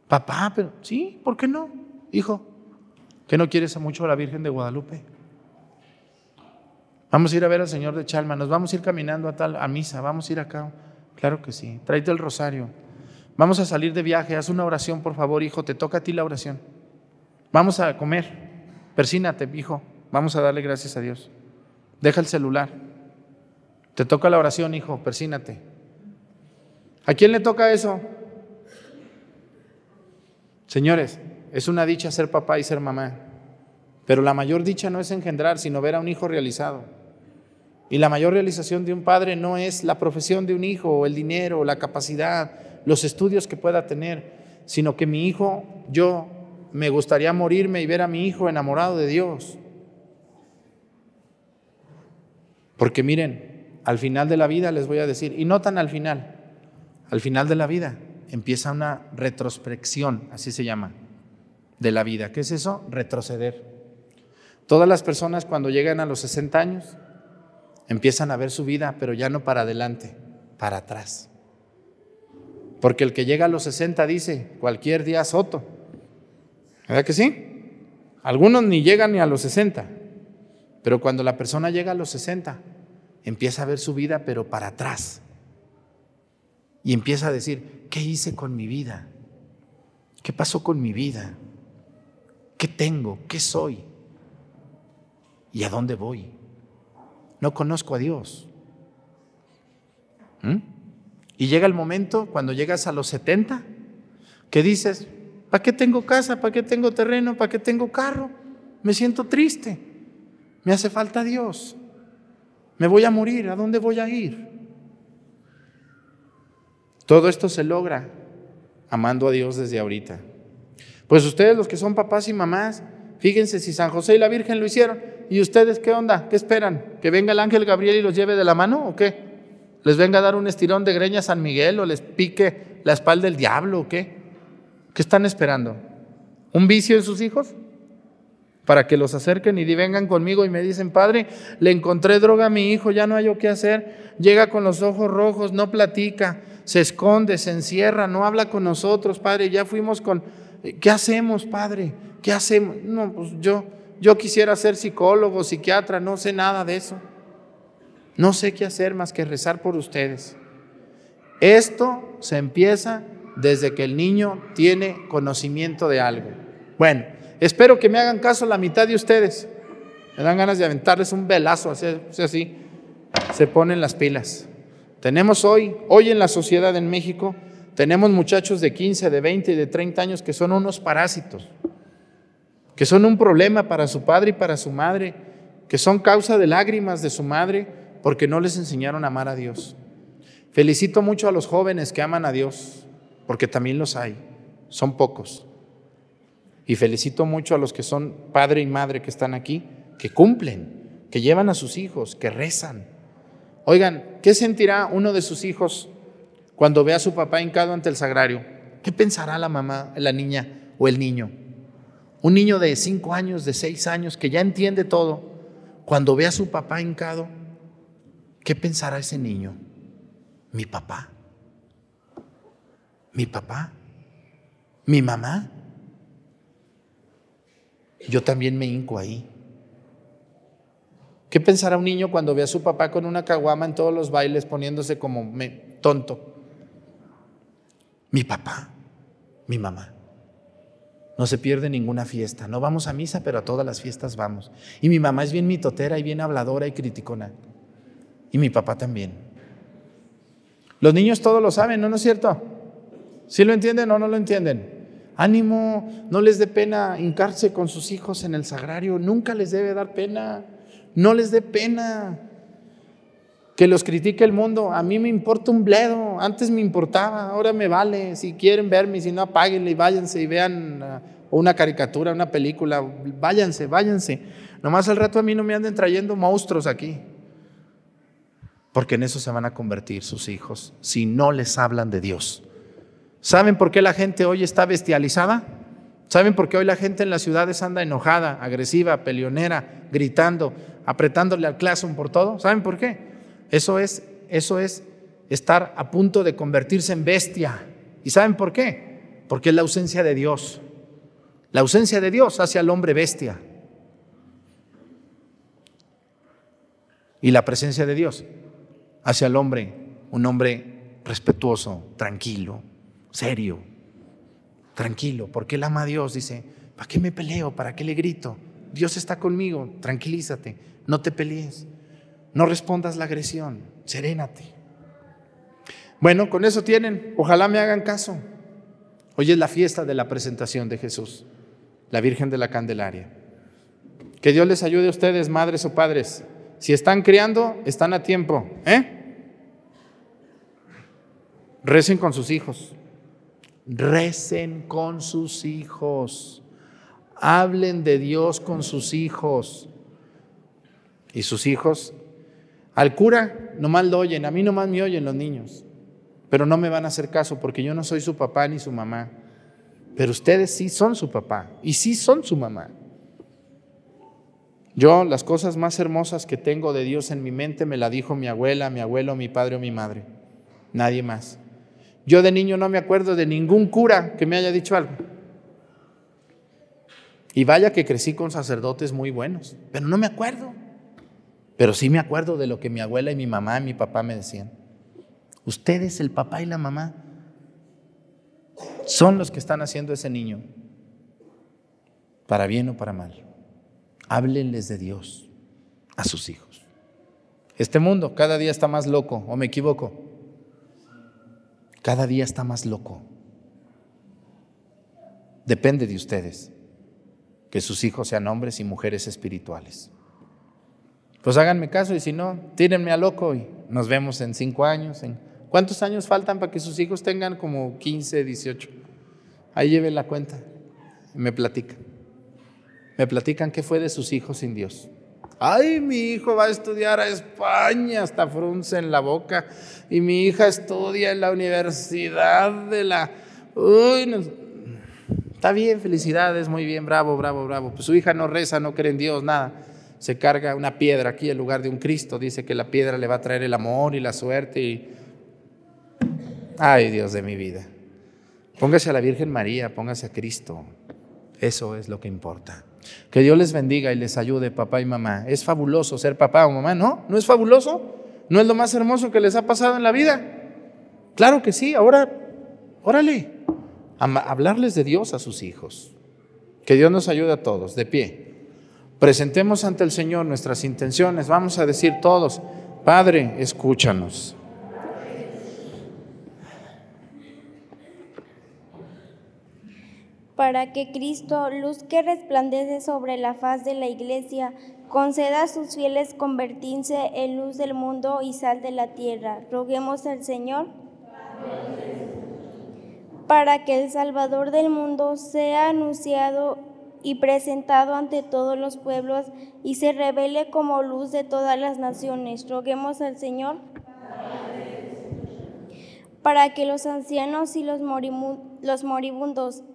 Papá, pero sí, ¿por qué no? Hijo, ¿que no quieres mucho a la Virgen de Guadalupe? Vamos a ir a ver al Señor de Chalma, nos vamos a ir caminando a tal a misa, vamos a ir acá. Claro que sí, tráete el rosario. Vamos a salir de viaje, haz una oración, por favor, hijo, te toca a ti la oración. Vamos a comer. Persínate, hijo. Vamos a darle gracias a Dios. Deja el celular. Te toca la oración, hijo, persínate. ¿A quién le toca eso? Señores, es una dicha ser papá y ser mamá, pero la mayor dicha no es engendrar, sino ver a un hijo realizado. Y la mayor realización de un padre no es la profesión de un hijo, o el dinero, o la capacidad, los estudios que pueda tener, sino que mi hijo, yo me gustaría morirme y ver a mi hijo enamorado de Dios. Porque miren, al final de la vida les voy a decir, y no tan al final, al final de la vida empieza una retrospección, así se llama, de la vida. ¿Qué es eso? Retroceder. Todas las personas cuando llegan a los 60 años empiezan a ver su vida, pero ya no para adelante, para atrás. Porque el que llega a los 60 dice, cualquier día soto. ¿Verdad que sí? Algunos ni llegan ni a los 60. Pero cuando la persona llega a los 60, empieza a ver su vida, pero para atrás. Y empieza a decir, ¿qué hice con mi vida? ¿Qué pasó con mi vida? ¿Qué tengo? ¿Qué soy? ¿Y a dónde voy? No conozco a Dios. ¿Mm? Y llega el momento, cuando llegas a los 70, que dices, ¿para qué tengo casa? ¿Para qué tengo terreno? ¿Para qué tengo carro? Me siento triste. Me hace falta Dios. Me voy a morir. ¿A dónde voy a ir? Todo esto se logra amando a Dios desde ahorita. Pues ustedes los que son papás y mamás, fíjense si San José y la Virgen lo hicieron. ¿Y ustedes qué onda? ¿Qué esperan? ¿Que venga el ángel Gabriel y los lleve de la mano o qué? ¿Les venga a dar un estirón de greña a San Miguel o les pique la espalda del diablo o qué? ¿Qué están esperando? ¿Un vicio en sus hijos? Para que los acerquen y vengan conmigo y me dicen, Padre, le encontré droga a mi hijo, ya no hay qué hacer. Llega con los ojos rojos, no platica, se esconde, se encierra, no habla con nosotros, Padre. Ya fuimos con... ¿Qué hacemos, Padre? ¿Qué hacemos? No, pues yo, yo quisiera ser psicólogo, psiquiatra, no sé nada de eso. No sé qué hacer más que rezar por ustedes. Esto se empieza desde que el niño tiene conocimiento de algo. Bueno, espero que me hagan caso la mitad de ustedes. Me dan ganas de aventarles un velazo, así, así se ponen las pilas. Tenemos hoy, hoy en la sociedad en México, tenemos muchachos de 15, de 20 y de 30 años que son unos parásitos, que son un problema para su padre y para su madre, que son causa de lágrimas de su madre porque no les enseñaron a amar a Dios. Felicito mucho a los jóvenes que aman a Dios, porque también los hay, son pocos. Y felicito mucho a los que son padre y madre que están aquí, que cumplen, que llevan a sus hijos, que rezan. Oigan, ¿qué sentirá uno de sus hijos cuando ve a su papá hincado ante el sagrario? ¿Qué pensará la mamá, la niña o el niño? Un niño de cinco años, de seis años, que ya entiende todo, cuando ve a su papá hincado, ¿qué pensará ese niño? Mi papá. Mi papá. Mi mamá. Yo también me hinco ahí. ¿Qué pensará un niño cuando ve a su papá con una caguama en todos los bailes poniéndose como tonto? Mi papá, mi mamá. No se pierde ninguna fiesta. No vamos a misa, pero a todas las fiestas vamos. Y mi mamá es bien mitotera y bien habladora y criticona. Y mi papá también. Los niños todo lo saben, ¿no, ¿No es cierto? ¿Sí lo entienden o no lo entienden? Ánimo, no les dé pena hincarse con sus hijos en el sagrario, nunca les debe dar pena, no les dé pena que los critique el mundo. A mí me importa un bledo, antes me importaba, ahora me vale. Si quieren verme, si no, apáguenle y váyanse y vean uh, una caricatura, una película, váyanse, váyanse. Nomás al rato a mí no me anden trayendo monstruos aquí porque en eso se van a convertir sus hijos si no les hablan de Dios. ¿Saben por qué la gente hoy está bestializada? ¿Saben por qué hoy la gente en las ciudades anda enojada, agresiva, peleonera, gritando? apretándole al claxon por todo. ¿Saben por qué? Eso es, eso es estar a punto de convertirse en bestia. ¿Y saben por qué? Porque es la ausencia de Dios. La ausencia de Dios hace al hombre bestia. Y la presencia de Dios hace al hombre un hombre respetuoso, tranquilo, serio, tranquilo, porque él ama a Dios. Dice, ¿para qué me peleo? ¿Para qué le grito? Dios está conmigo, tranquilízate, no te pelees, no respondas la agresión, serénate. Bueno, con eso tienen, ojalá me hagan caso. Hoy es la fiesta de la presentación de Jesús, la Virgen de la Candelaria. Que Dios les ayude a ustedes, madres o padres. Si están criando, están a tiempo. ¿eh? Recen con sus hijos. Recen con sus hijos. Hablen de Dios con sus hijos. Y sus hijos, al cura nomás lo oyen, a mí nomás me oyen los niños, pero no me van a hacer caso porque yo no soy su papá ni su mamá. Pero ustedes sí son su papá y sí son su mamá. Yo las cosas más hermosas que tengo de Dios en mi mente me la dijo mi abuela, mi abuelo, mi padre o mi madre. Nadie más. Yo de niño no me acuerdo de ningún cura que me haya dicho algo. Y vaya que crecí con sacerdotes muy buenos, pero no me acuerdo. Pero sí me acuerdo de lo que mi abuela y mi mamá y mi papá me decían. Ustedes, el papá y la mamá, son los que están haciendo ese niño, para bien o para mal. Háblenles de Dios a sus hijos. Este mundo cada día está más loco, ¿o me equivoco? Cada día está más loco. Depende de ustedes que sus hijos sean hombres y mujeres espirituales. Pues háganme caso y si no, tírenme a loco y nos vemos en cinco años. En... ¿Cuántos años faltan para que sus hijos tengan como 15, 18? Ahí lleven la cuenta. Me platican. Me platican qué fue de sus hijos sin Dios. Ay, mi hijo va a estudiar a España, hasta frunce en la boca. Y mi hija estudia en la universidad de la... Uy, no... Está bien, felicidades, muy bien, bravo, bravo, bravo. Pues su hija no reza, no cree en Dios, nada. Se carga una piedra aquí en lugar de un Cristo. Dice que la piedra le va a traer el amor y la suerte. Ay, Dios de mi vida. Póngase a la Virgen María, póngase a Cristo. Eso es lo que importa. Que Dios les bendiga y les ayude, papá y mamá. Es fabuloso ser papá o mamá, ¿no? ¿No es fabuloso? ¿No es lo más hermoso que les ha pasado en la vida? Claro que sí, ahora, órale, hablarles de Dios a sus hijos. Que Dios nos ayude a todos, de pie. Presentemos ante el Señor nuestras intenciones. Vamos a decir todos, Padre, escúchanos. Para que Cristo, luz que resplandece sobre la faz de la iglesia, conceda a sus fieles convertirse en luz del mundo y sal de la tierra. Roguemos al Señor. Para que el Salvador del mundo sea anunciado y presentado ante todos los pueblos y se revele como luz de todas las naciones. Roguemos al Señor para que los ancianos y los, moribundos,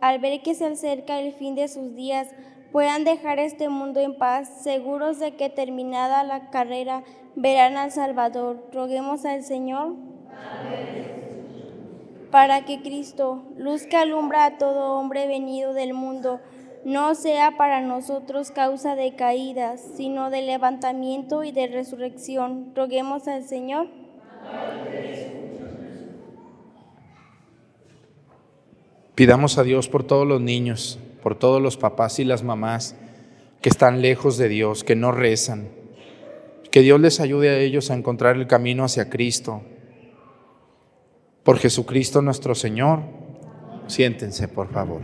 al ver que se acerca el fin de sus días, puedan dejar este mundo en paz, seguros de que terminada la carrera verán al Salvador. Roguemos al Señor. Para que Cristo, luz que alumbra a todo hombre venido del mundo, no sea para nosotros causa de caídas, sino de levantamiento y de resurrección. Roguemos al Señor. Pidamos a Dios por todos los niños, por todos los papás y las mamás que están lejos de Dios, que no rezan. Que Dios les ayude a ellos a encontrar el camino hacia Cristo. Por Jesucristo nuestro Señor. Siéntense, por favor.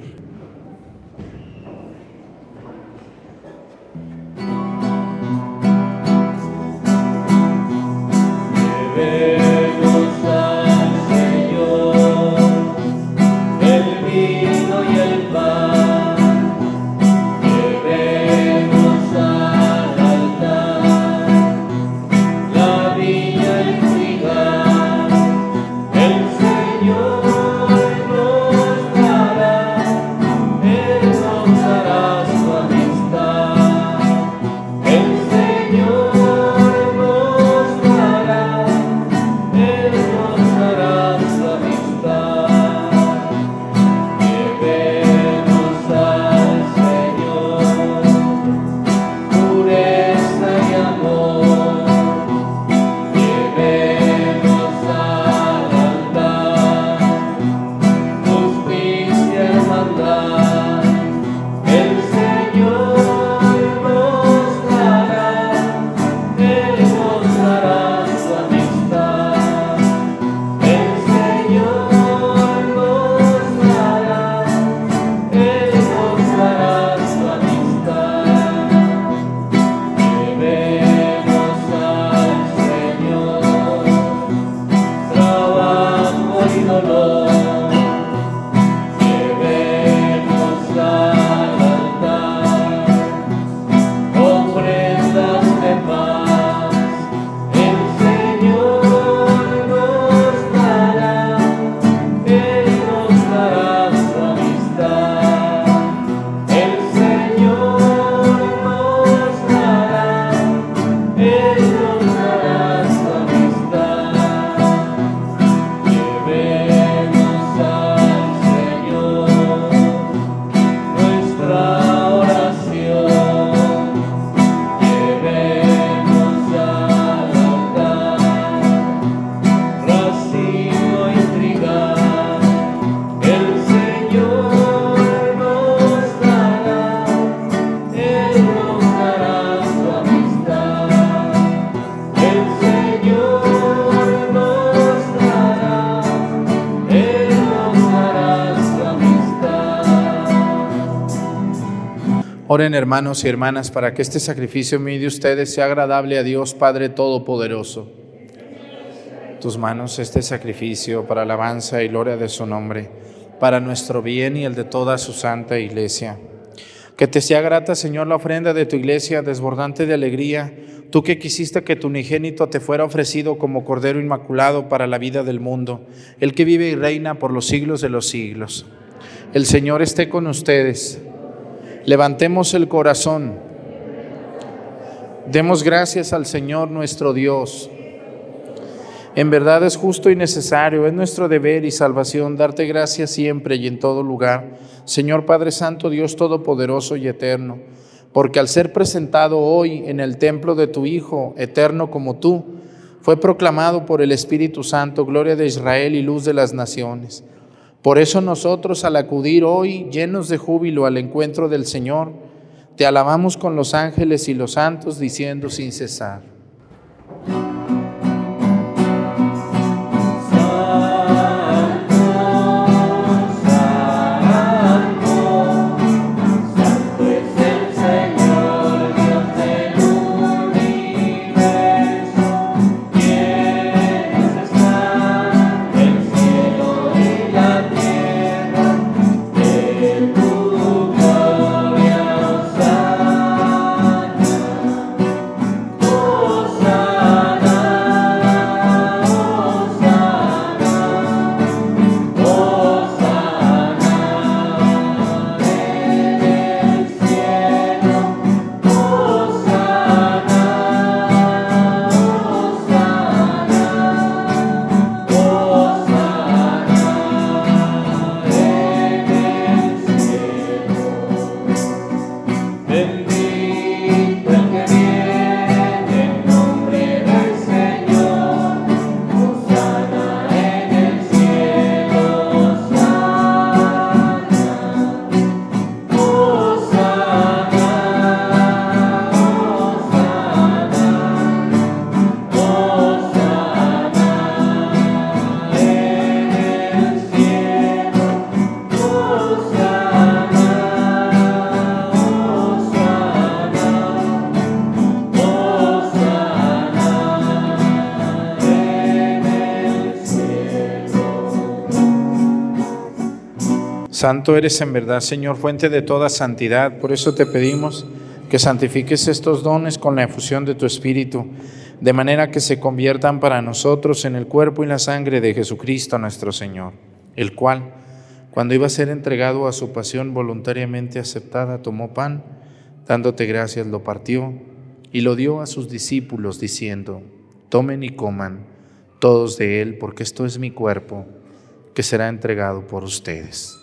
Oren hermanos y hermanas para que este sacrificio mío de ustedes sea agradable a Dios Padre Todopoderoso. Tus manos este sacrificio para alabanza y gloria de su nombre, para nuestro bien y el de toda su santa iglesia. Que te sea grata, Señor, la ofrenda de tu iglesia, desbordante de alegría, tú que quisiste que tu unigénito te fuera ofrecido como Cordero Inmaculado para la vida del mundo, el que vive y reina por los siglos de los siglos. El Señor esté con ustedes. Levantemos el corazón. Demos gracias al Señor nuestro Dios. En verdad es justo y necesario, es nuestro deber y salvación darte gracias siempre y en todo lugar, Señor Padre Santo, Dios Todopoderoso y Eterno, porque al ser presentado hoy en el templo de tu Hijo, eterno como tú, fue proclamado por el Espíritu Santo, gloria de Israel y luz de las naciones. Por eso nosotros al acudir hoy llenos de júbilo al encuentro del Señor, te alabamos con los ángeles y los santos diciendo sin cesar. Santo eres en verdad, Señor, fuente de toda santidad. Por eso te pedimos que santifiques estos dones con la efusión de tu Espíritu, de manera que se conviertan para nosotros en el cuerpo y la sangre de Jesucristo nuestro Señor, el cual, cuando iba a ser entregado a su pasión voluntariamente aceptada, tomó pan, dándote gracias, lo partió y lo dio a sus discípulos, diciendo, tomen y coman todos de él, porque esto es mi cuerpo, que será entregado por ustedes.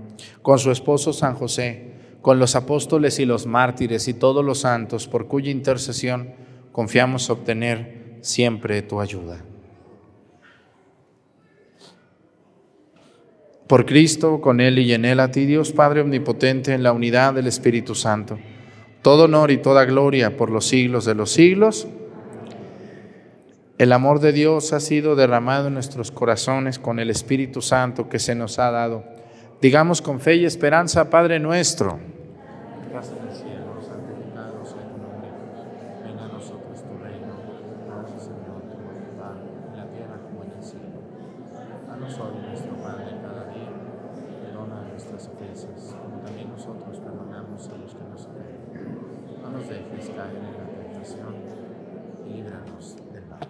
con su esposo San José, con los apóstoles y los mártires y todos los santos, por cuya intercesión confiamos obtener siempre tu ayuda. Por Cristo, con Él y en Él, a ti Dios Padre Omnipotente, en la unidad del Espíritu Santo, todo honor y toda gloria por los siglos de los siglos. El amor de Dios ha sido derramado en nuestros corazones con el Espíritu Santo que se nos ha dado. Digamos con fe y esperanza, Padre nuestro. Estás en el cielo, santificado sea tu nombre. Venga a nosotros tu reino. Señor, tu voluntad, en la tierra como en el cielo. Danos hoy nuestro pan de cada día. Perdona nuestras ofensas, como también nosotros perdonamos a los que nos ofenden. No nos dejes caer en la tentación y líbranos del mal.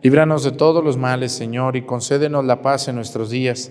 Líbranos de todos los males, Señor, y concédenos la paz en nuestros días,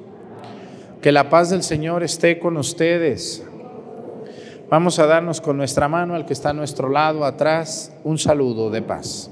Que la paz del Señor esté con ustedes. Vamos a darnos con nuestra mano al que está a nuestro lado atrás un saludo de paz.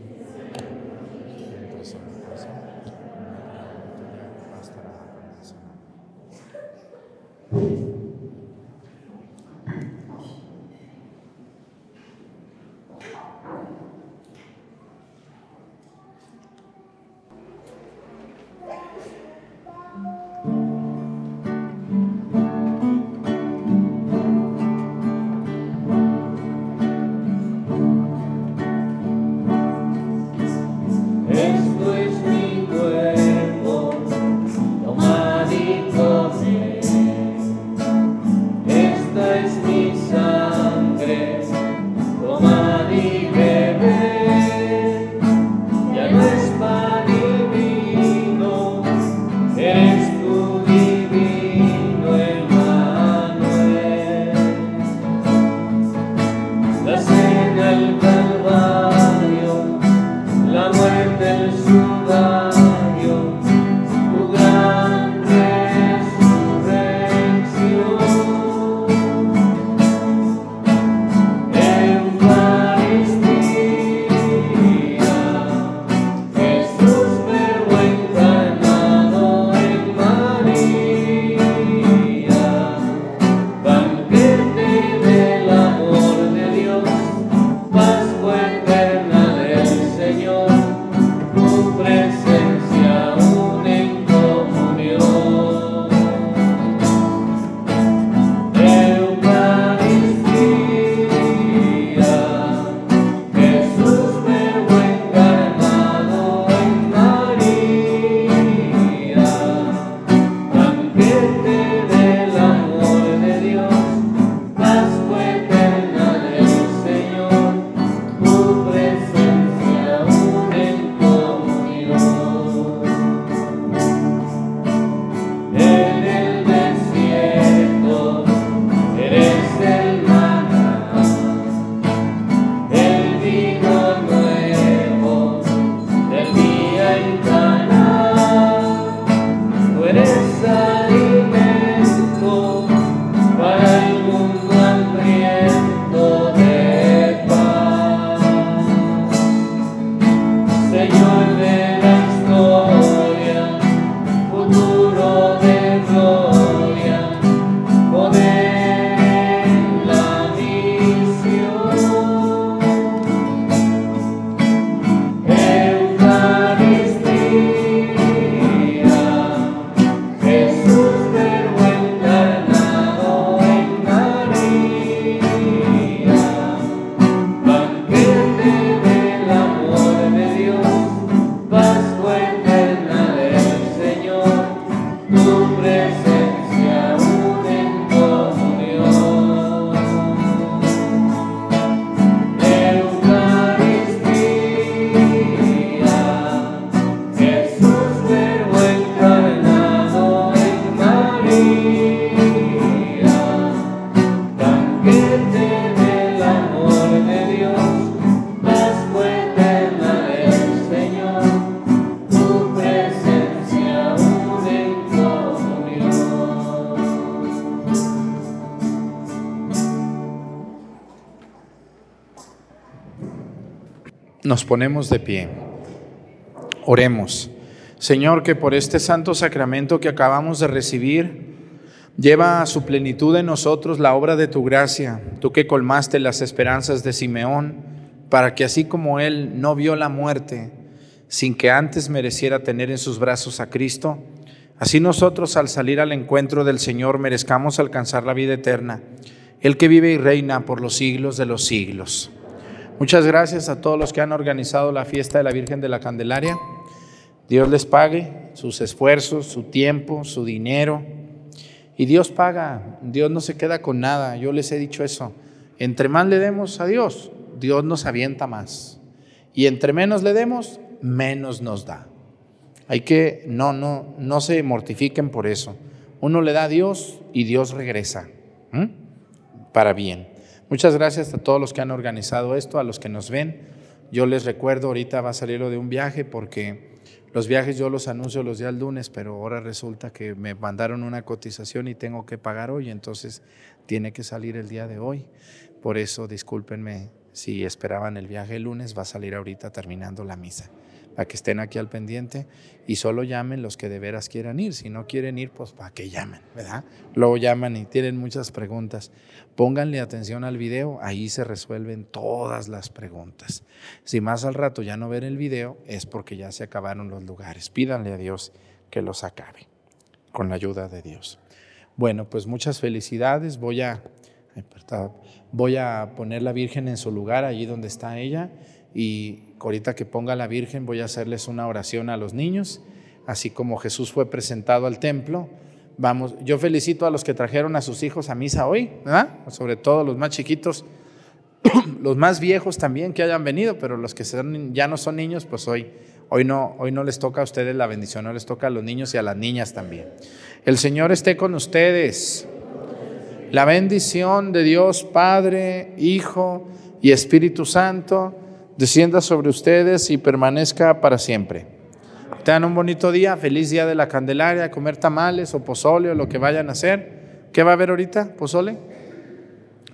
Ponemos de pie. Oremos. Señor, que por este santo sacramento que acabamos de recibir, lleva a su plenitud en nosotros la obra de tu gracia, tú que colmaste las esperanzas de Simeón, para que así como él no vio la muerte, sin que antes mereciera tener en sus brazos a Cristo, así nosotros al salir al encuentro del Señor merezcamos alcanzar la vida eterna, el que vive y reina por los siglos de los siglos. Muchas gracias a todos los que han organizado la fiesta de la Virgen de la Candelaria. Dios les pague sus esfuerzos, su tiempo, su dinero. Y Dios paga, Dios no se queda con nada. Yo les he dicho eso. Entre más le demos a Dios, Dios nos avienta más. Y entre menos le demos, menos nos da. Hay que, no, no, no se mortifiquen por eso. Uno le da a Dios y Dios regresa. Para bien. Muchas gracias a todos los que han organizado esto, a los que nos ven. Yo les recuerdo, ahorita va a salir lo de un viaje porque los viajes yo los anuncio los días lunes, pero ahora resulta que me mandaron una cotización y tengo que pagar hoy, entonces tiene que salir el día de hoy. Por eso discúlpenme si esperaban el viaje el lunes, va a salir ahorita terminando la misa. Para que estén aquí al pendiente y solo llamen los que de veras quieran ir. Si no quieren ir, pues para que llamen, ¿verdad? Luego llaman y tienen muchas preguntas. Pónganle atención al video, ahí se resuelven todas las preguntas. Si más al rato ya no ven el video, es porque ya se acabaron los lugares. Pídanle a Dios que los acabe, con la ayuda de Dios. Bueno, pues muchas felicidades. Voy a, voy a poner la Virgen en su lugar, allí donde está ella, y ahorita que ponga la Virgen voy a hacerles una oración a los niños, así como Jesús fue presentado al templo. Vamos, yo felicito a los que trajeron a sus hijos a misa hoy, ¿verdad? Sobre todo los más chiquitos, los más viejos también que hayan venido, pero los que ya no son niños, pues hoy, hoy, no, hoy no les toca a ustedes la bendición, no les toca a los niños y a las niñas también. El Señor esté con ustedes. La bendición de Dios Padre, Hijo y Espíritu Santo descienda sobre ustedes y permanezca para siempre. Tengan un bonito día, feliz día de la Candelaria, comer tamales o pozole o lo que vayan a hacer. ¿Qué va a haber ahorita? ¿Pozole?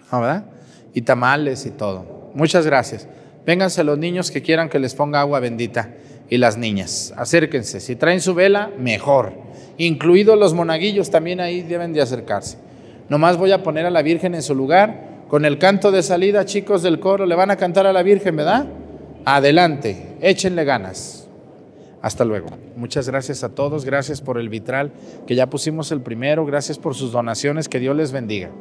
Ah, ¿verdad? Y tamales y todo. Muchas gracias. Vénganse los niños que quieran que les ponga agua bendita y las niñas. Acérquense. Si traen su vela, mejor. Incluidos los monaguillos también ahí deben de acercarse. Nomás voy a poner a la Virgen en su lugar. Con el canto de salida, chicos del coro, le van a cantar a la Virgen, ¿verdad? Adelante, échenle ganas. Hasta luego. Muchas gracias a todos. Gracias por el vitral, que ya pusimos el primero. Gracias por sus donaciones. Que Dios les bendiga.